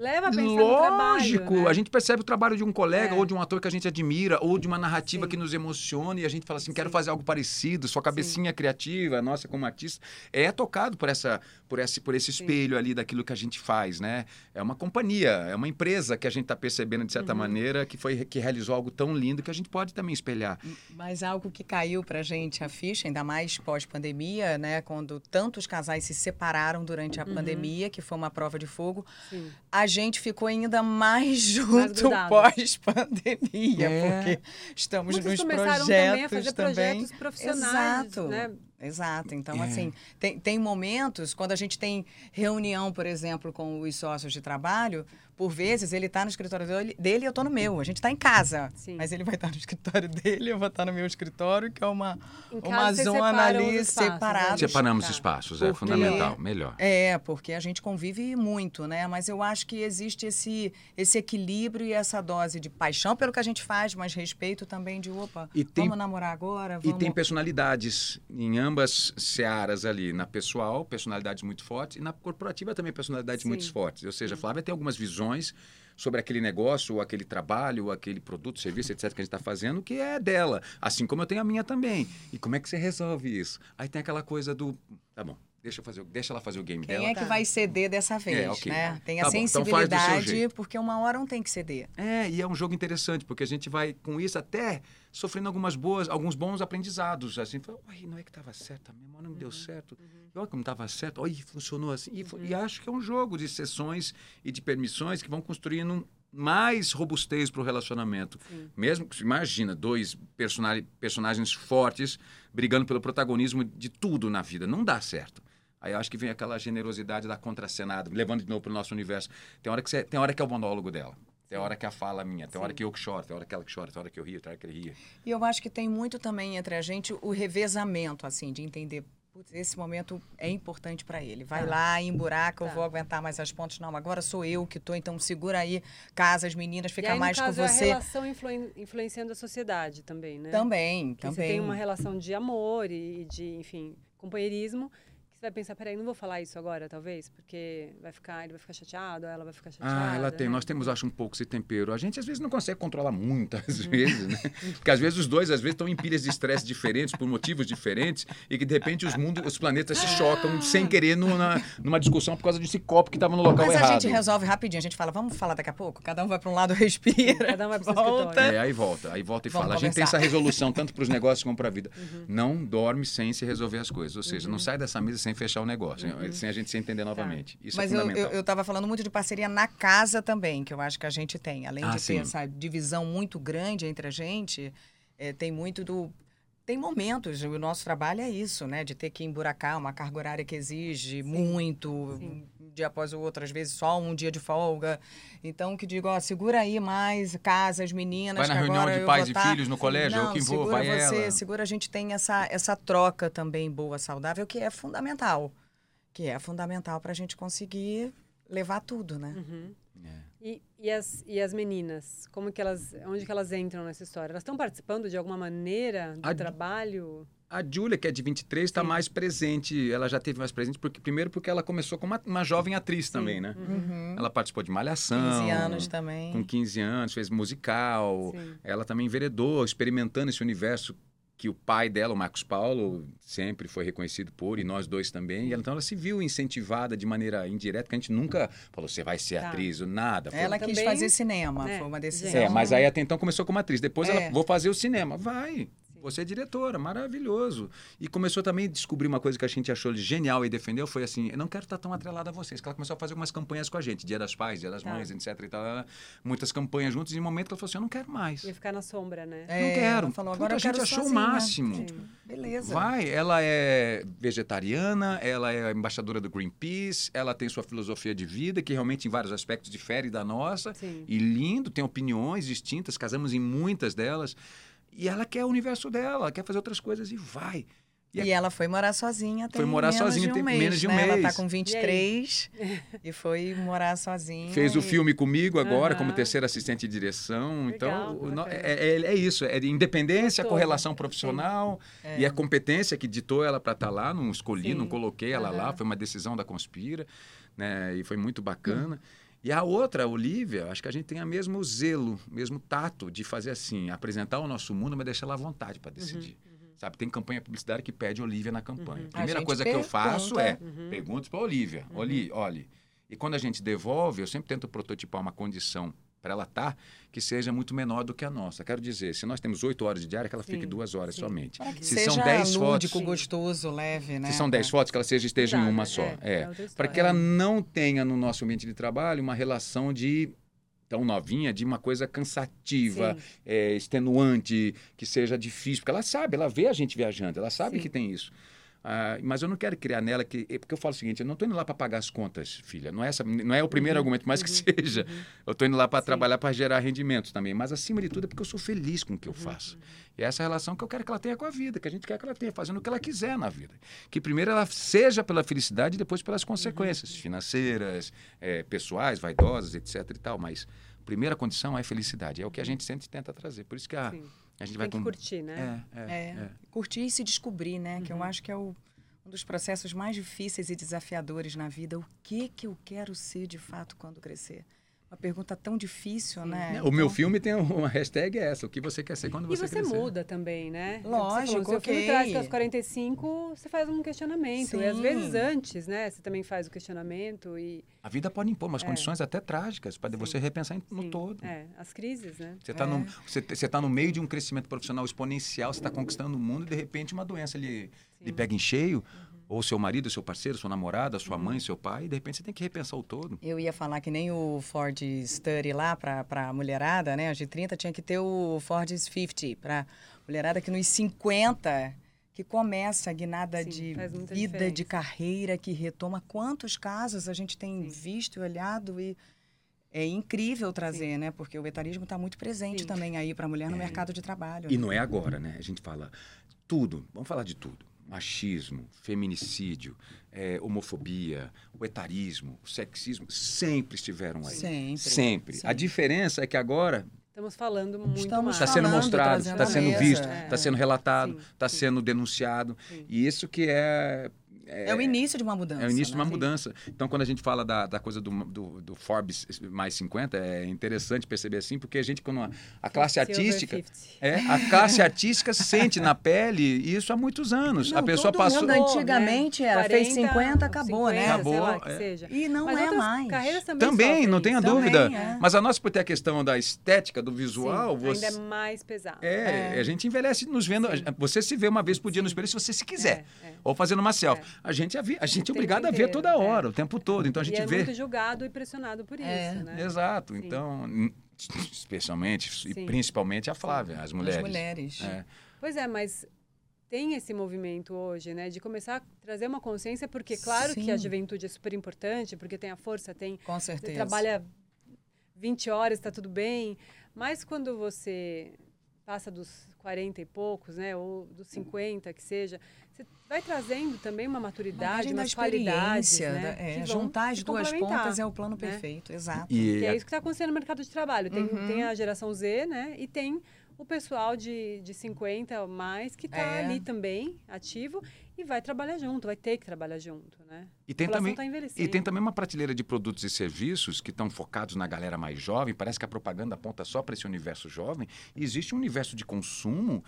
leva a pensar no trabalho. Lógico, né? a gente percebe o trabalho de um colega É. ou de um ator que a gente admira ou de uma narrativa Sim. que nos emociona e a gente fala assim, quero Sim. fazer algo parecido. Sua cabecinha criativa, a nossa como artista, é tocado por essa, por esse, por esse Sim. espelho ali daquilo que a gente faz, né? É uma companhia, é uma empresa que a gente está percebendo de certa Uhum. maneira que foi que realizou algo tão lindo que a gente pode também espelhar. Mas algo que caiu pra gente a ficha, ainda mais pós-pandemia, né? Quando tantos casais se separaram durante a Uhum. pandemia, que foi uma prova de fogo, Sim. a gente ficou ainda mais junto pós-pandemia, É. porque estamos Muitos nos começaram projetos também a fazer também. projetos profissionais, Exato. né? Exato. Então, É. assim, tem, tem momentos, quando a gente tem reunião, por exemplo, com os sócios de trabalho, por vezes ele está no escritório dele, dele e eu estou no meu. A gente está em casa, Sim. mas ele vai estar no escritório dele, eu vou estar no meu escritório, que é uma, uma zona ali espaços, separada. né? Separamos Tá. espaços, é Porque- fundamental, melhor. É, porque a gente convive muito, né? Mas eu acho que existe esse, esse equilíbrio e essa dose de paixão pelo que a gente faz, mas respeito também de, opa, E tem- vamos namorar agora, E vamos... tem personalidades em ambas searas ali, na pessoal, personalidades muito fortes, e na corporativa também personalidades Sim. muito fortes. Ou seja, a Flávia tem algumas visões sobre aquele negócio, ou aquele trabalho, ou aquele produto, serviço, etc., que a gente está fazendo, que é dela. Assim como eu tenho a minha também. E como é que você resolve isso? Aí tem aquela coisa do. Tá bom, deixa, eu fazer, deixa ela fazer o game Quem dela. é que vai ceder dessa vez, ok. né? Tem Tá a bom, então sensibilidade, jeito. porque uma hora um tem que ceder. É, e é um jogo interessante, porque a gente vai, com isso, até sofrendo algumas boas, alguns bons aprendizados. Assim, fala, "Uai, não é que estava certo mesmo, não deu certo. E olha como estava certo, olha, funcionou assim. E, fo- e acho que é um jogo de sessões e de permissões que vão construindo mais robustez para o relacionamento. Sim. Mesmo que, imagina, dois personagens fortes brigando pelo protagonismo de tudo na vida. Não dá certo. Aí eu acho que vem aquela generosidade da contracenada, levando de novo para o nosso universo. Tem hora, que você- tem hora que é o monólogo dela. Tem hora que a fala é minha, tem hora que eu que choro, tem hora que ela que chora, tem hora que eu rio, tem hora que ele ria. E eu acho que tem muito também entre a gente o revezamento, assim, de entender. Putz, esse momento é importante para ele. Vai Tá. lá, emburaca, Tá. eu vou aguentar mais as pontas. Não, agora sou eu que tô, então segura aí, casa, as meninas, e fica aí, mais no caso, com é a você. relação influen- influenciando a sociedade também, né? Também, Porque também. você tem uma relação de amor e de, enfim, companheirismo, você vai pensar, peraí, não vou falar isso agora, talvez, porque vai ficar, ele vai ficar chateado, ela vai ficar chateada. Ah, ela tem. né? Nós temos, acho, um pouco esse tempero. A gente, às vezes, não consegue controlar muitas vezes, né? Porque, às vezes, os dois, às vezes, estão em pilhas de estresse diferentes, por motivos diferentes, e que, de repente, os mundos, os planetas se chocam sem querer numa, numa discussão por causa desse copo que estava no local Mas errado. a gente resolve rapidinho, a gente fala, vamos falar daqui a pouco? Cada um vai para um lado, respira. Cada um vai pro seu volta. escritório. É, aí volta, aí volta e Vamos fala. A gente tem conversar. essa resolução tanto para os negócios como para a vida. Uhum. Não dorme sem se resolver as coisas. Ou seja, não sai dessa mesa sem fechar o negócio, sem a gente se entender novamente. Isso Uhum. Tá. Mas é eu, fundamental. eu, eu tava falando muito de parceria na casa também, que eu acho que a gente tem. Além Ah, de sim. ter essa divisão muito grande entre a gente, é, tem muito do. Tem momentos, o nosso trabalho é isso, né? De ter que emburacar uma carga horária que exige muito, Sim. Um dia após o outro, às vezes só um dia de folga. Então, que digo, ó, segura aí mais casa, as meninas. Vai na que reunião agora de pais e tá- filhos no colégio, Não, eu que vou, segura vai você, ela. segura, a gente tem essa, essa troca também boa, saudável, que é fundamental. Que é fundamental para a gente conseguir levar tudo, né? Uhum. É. E, e, as, e as meninas, como que elas, onde que elas entram nessa história? Elas estão participando de alguma maneira do A- trabalho? A Júlia, que é de 23, está Sim. mais presente. Ela já teve mais presente, porque, primeiro porque ela começou como uma, uma jovem atriz também, né? Uhum. Ela participou de Malhação. 15 anos também. Com 15 anos, fez musical. Sim. Ela também enveredou, experimentando esse universo que o pai dela, o Marcos Paulo, sempre foi reconhecido por, e nós dois também. E ela- então ela se viu incentivada de maneira indireta, que a gente nunca falou, você vai ser Tá. atriz, ou nada. Foi- Ela quis Também- fazer cinema, É, foi uma decisão. É, mas aí até então começou como atriz. Depois É. ela, vou fazer o cinema. Vai. Você é diretora, maravilhoso. E começou também a descobrir uma coisa que a gente achou genial e defendeu, foi assim, eu não quero estar tão atrelada a vocês. Que ela começou a fazer algumas campanhas com a gente, Dia das Pais, Dia das Tá. Mães, etc. E tal, muitas campanhas juntos, e em um momento que ela falou assim, eu não quero mais. Ia ficar na sombra, né? É, não quero. Ela falou, Puta, agora a eu gente quero achou o sozinha. máximo. Sim. Beleza. Vai, ela é vegetariana, ela é embaixadora do Greenpeace, ela tem sua filosofia de vida, que realmente em vários aspectos difere da nossa. Sim. E lindo, tem opiniões distintas, casamos em muitas delas. E ela quer o universo dela, ela quer fazer outras coisas e vai. E, ela foi morar sozinha tem Foi morar menos sozinha um tem mês, menos de um né? Ela tá mês. com 23 e, foi morar sozinha. Fez o e- filme comigo agora, como Aham. terceira assistente de direção. Legal, então, o no- bacana. é, é- é isso, é de independência, correlação profissional e a competência que ditou ela para estar lá. Não escolhi, Sim. não coloquei ela lá, Aham. foi uma decisão da Conspira, né? E foi muito bacana. E a outra, a Olivia, acho que a gente tem o mesmo zelo, mesmo tato de fazer assim, apresentar o nosso mundo, mas deixar ela à vontade para decidir. Sabe, tem campanha publicitária que pede Olivia na campanha. A primeira coisa que eu faço é pergunta. perguntas para a Olivia. Oli, olhe. E quando a gente devolve, eu sempre tento prototipar uma condição para ela estar que seja muito menor do que a nossa. Quero dizer, se nós temos oito horas de diária, que ela fique duas horas sim. somente. Se seja são dez lúdico, fotos, gostoso, leve, né? se são dez fotos, que ela seja esteja em Exato, uma é, só. é, É, é para que ela não tenha no nosso ambiente de trabalho uma relação de tão novinha, de uma coisa cansativa, é, extenuante, que seja difícil, porque ela sabe, ela vê a gente viajando, ela sabe Sim. que tem isso. Ah, mas eu não quero criar nela que. é Porque eu falo o seguinte: eu não estou indo lá para pagar as contas, filha. Não é, essa, não é o primeiro argumento, mais que seja. Eu estou indo lá para Uhum, trabalhar para gerar rendimentos também. Mas, acima de tudo, é porque eu sou feliz com o que Uhum, eu faço. E é essa relação que eu quero que ela tenha com a vida, que a gente quer que ela tenha, fazendo o que ela quiser na vida. Que primeiro ela seja pela felicidade e depois pelas consequências Uhum. financeiras, eh, pessoais, vaidosas, etc. e tal. Mas a primeira condição é felicidade. É o que a gente sempre tenta trazer. Por isso que a, Sim. A gente vai Tem que com. curtir, né? É, é, É, é. curtir e se descobrir, né? Que eu Uhum. acho que é o- um dos processos mais difíceis e desafiadores na vida. O que que eu quero ser de fato quando crescer? Uma pergunta tão difícil, Sim. né? O meu Então, filme tem uma hashtag é essa, o que você quer ser quando E você, você crescer. muda também, né? Lógico, Você falou, seu filme traz que aos 45 você faz um questionamento. E às Sim. vezes antes, né? Você também faz o questionamento e. A vida pode impor umas É. condições até trágicas, para Sim. você repensar no sim, todo. É, as crises, né? Você está É. no, você, você tá no meio de um crescimento profissional exponencial, você está conquistando o mundo e de repente uma doença lhe, lhe pega em cheio, ou seu marido, seu parceiro, sua namorada, sua mãe, seu pai, e de repente você tem que repensar o todo. Eu ia falar que nem o Ford Study lá para a mulherada, né? Os de 30 tinha que ter o Ford 50 para mulherada que nos 50 que começa a guinada Sim, de vida, diferença. de carreira, que retoma. Quantos casos a gente tem visto e olhado e é incrível trazer, né? Porque o etarismo está muito presente Sim. também aí para a mulher no É. mercado de trabalho. E não é agora, né? A gente fala tudo, vamos falar de tudo. Machismo, feminicídio, eh, homofobia, o etarismo, o sexismo, sempre estiveram aí. Sempre. Sempre. Sim. A diferença é que agora Estamos falando muito Estamos mais. está sendo mostrado, está sendo mesa. visto, É. está sendo relatado, está sendo denunciado. Sim. E isso que é. É o início de uma mudança. É o início de uma né? mudança. Então, quando a gente fala da, da coisa do, do, do Forbes mais 50, é interessante perceber assim, porque a gente, quando a, a classe Silver artística. 50. É, a classe artística sente na pele isso há muitos anos. Não, a pessoa todo passou. mundo antigamente era, fez 50, acabou, né? 50, Acabou, sei lá, que é. seja. E não Mas é mais. Carreiras também, Também, não tenha. Também, dúvida. é. Mas a nossa, por ter a questão da estética, do visual, Sim, você. Ainda é mais pesado. É, É. a gente envelhece nos vendo. Sim. Você se vê uma vez por dia no Sim. espelho se você se quiser. É, é. Ou fazendo uma selfie. É. A gente, é, vi- a gente é tempo obrigado a ver inteiro, toda é. hora, o tempo todo. Então a gente e é vê. muito julgado e pressionado por isso, É. né? Exato. Sim. Então, especialmente e Sim. principalmente a Flávia, as mulheres. As mulheres. É. Pois é, mas tem esse movimento hoje, né, de começar a trazer uma consciência, porque claro que a Sim. juventude é super importante, porque tem a força, tem Com certeza. trabalha 20 horas, está tudo bem, mas quando você passa dos 40 e poucos, né, ou dos 50 que seja, você vai trazendo também uma maturidade, umas qualidades, experiência, né, da- é, juntar as duas pontas é o plano né? perfeito, exato. E Que é isso que está acontecendo no mercado de trabalho. Tem, Uhum. tem a geração Z, né? E tem o pessoal de, de 50 ou mais que está É. ali também, ativo, e vai trabalhar junto, vai ter que trabalhar junto, né? E tem também envelhecendo. E tem também uma prateleira de produtos e serviços que estão focados na galera mais jovem. Parece que a propaganda aponta só para esse universo jovem. E existe um universo de consumo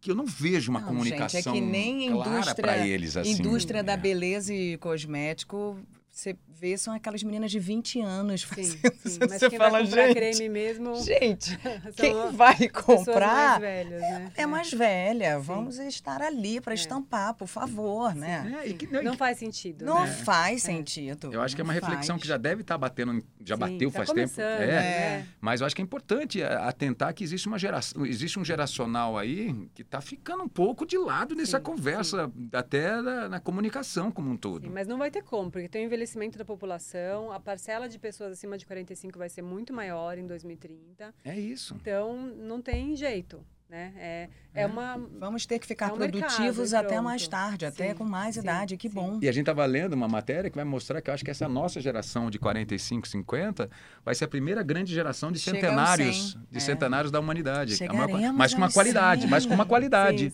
que eu não vejo uma Não, comunicação gente, é que nem clara indústria- para eles assim. Indústria da É. beleza e cosmético, você vê, são aquelas meninas de 20 anos Sim, fazendo. sim. Mas você quem fala, vai comprar gente, creme mesmo gente, quem vai comprar mais velhas, né? é mais velha. Vamos estar ali para estampar, por favor, né? É, e que- não, e Não faz sentido. Não né? faz sentido. eu acho que é uma não reflexão faz. que já deve estar batendo, em- já Sim, bateu tá faz tempo. começando, É. né? Mas eu acho que é importante a- atentar que existe uma geração, existe um geracional aí que está ficando um pouco de lado nessa Sim, conversa, até na, na comunicação como um todo. Sim, mas não vai ter como, porque tem o envelhecimento da população, a parcela de pessoas acima de 45 vai ser muito maior em 2030. É isso. Então, não tem jeito, né? É, é. É. uma... Vamos ter que ficar É um mercado, produtivos e até pronto. mais tarde, até Sim, com mais sim, idade. Que sim. bom. E a gente estava lendo uma matéria que vai mostrar que eu acho que essa nossa geração de 45, 50 vai ser a primeira grande geração de centenários, 100, de é. centenários da humanidade. É uma- Chegaremos mas com uma qualidade, 100. mas com uma qualidade.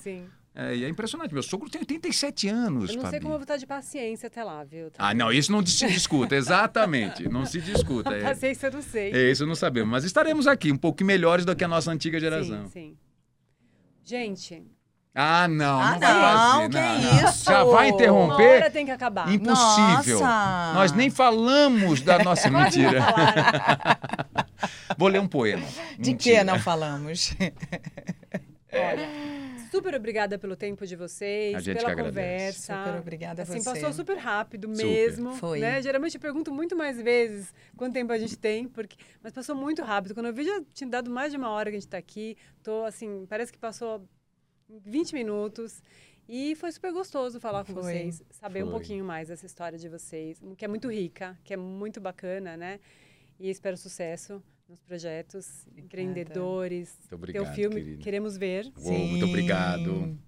É, e é impressionante. Meu sogro tem 87 anos, Eu não sei Fabi. como eu vou estar de paciência até lá, viu? Ah, não, isso não se discuta, exatamente. Não se discuta. A É, paciência eu não sei. é, isso não sabemos. Mas estaremos aqui, um pouco melhores do que a nossa antiga geração. Sim, sim. Gente, Ah, não, Ah, não vai não, fazer. que não. isso? Já vai uma interromper? hora tem que acabar. Impossível. Nossa! Nós nem falamos da nossa não mentira. Vou ler um poema. De Mentira. que não falamos? Olha, super obrigada pelo tempo de vocês, A gente pela que agradece. conversa. Super obrigada a Assim, você. passou super rápido Super. mesmo. Foi. Né? Geralmente eu pergunto muito mais vezes quanto tempo a gente tem, porque... mas passou muito rápido. Quando eu vi, já tinha dado mais de uma hora que a gente está aqui. Tô assim, parece que passou 20 minutos. E foi super gostoso falar com Foi. vocês, saber um Foi. pouquinho mais dessa história de vocês, que é muito rica, que é muito bacana, né? E espero sucesso nos projetos, empreendedores. Muito obrigado, Teu filme, querida. queremos ver. Uou, muito obrigado.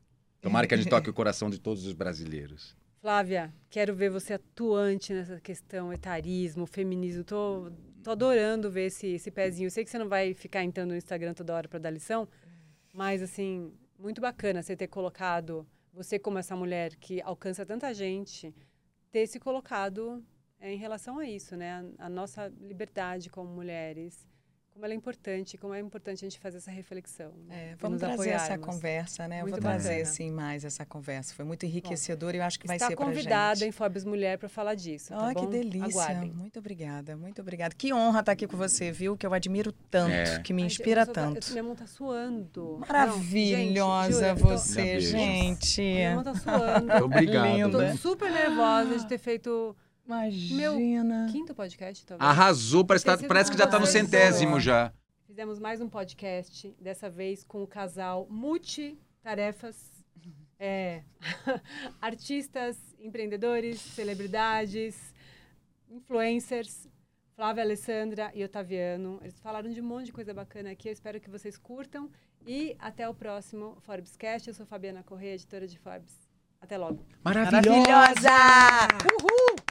Tomara que a gente toque o coração de todos os brasileiros. Flávia, quero ver você atuante nessa questão etarismo, feminismo. Tô, tô adorando ver esse, esse pezinho. Eu sei que você não vai ficar entrando no Instagram toda hora para dar lição, mas assim, muito bacana você ter colocado você como essa mulher que alcança tanta gente, ter se colocado é, em relação a isso, né? A, a nossa liberdade como mulheres, como ela é importante, como é importante a gente fazer essa reflexão. né? É, vamos trazer essa conversa, né? Eu Muito vou trazer, bacana. sim, mais essa conversa. Foi muito enriquecedor e eu acho que vai Está ser convidada gente. em Forbes Mulher para falar disso. tá Ai, que bom? delícia. Aguardem. Muito obrigada, muito obrigada. Que honra estar aqui com você, viu? Que eu admiro tanto, É. que me Ai, inspira eu da- tanto. eu- minha mão tá suando. Maravilhosa Não, gente, eu tô- você, beijo. gente. Minha mão tá suando. Né? Tô super nervosa de ter feito Imagina. quinto podcast, talvez. Arrasou, parece, tá- parece que já está no centésimo já. Fizemos mais um podcast, dessa vez com o casal multitarefas. É, artistas, empreendedores, celebridades, influencers, Flávia Alessandra e Otaviano. Eles falaram de um monte de coisa bacana aqui. Eu espero que vocês curtam. E até o próximo Forbescast. Eu sou Fabiana Correia, editora de Forbes. Até logo. Maravilhosa! Maravilhosa! Uhul!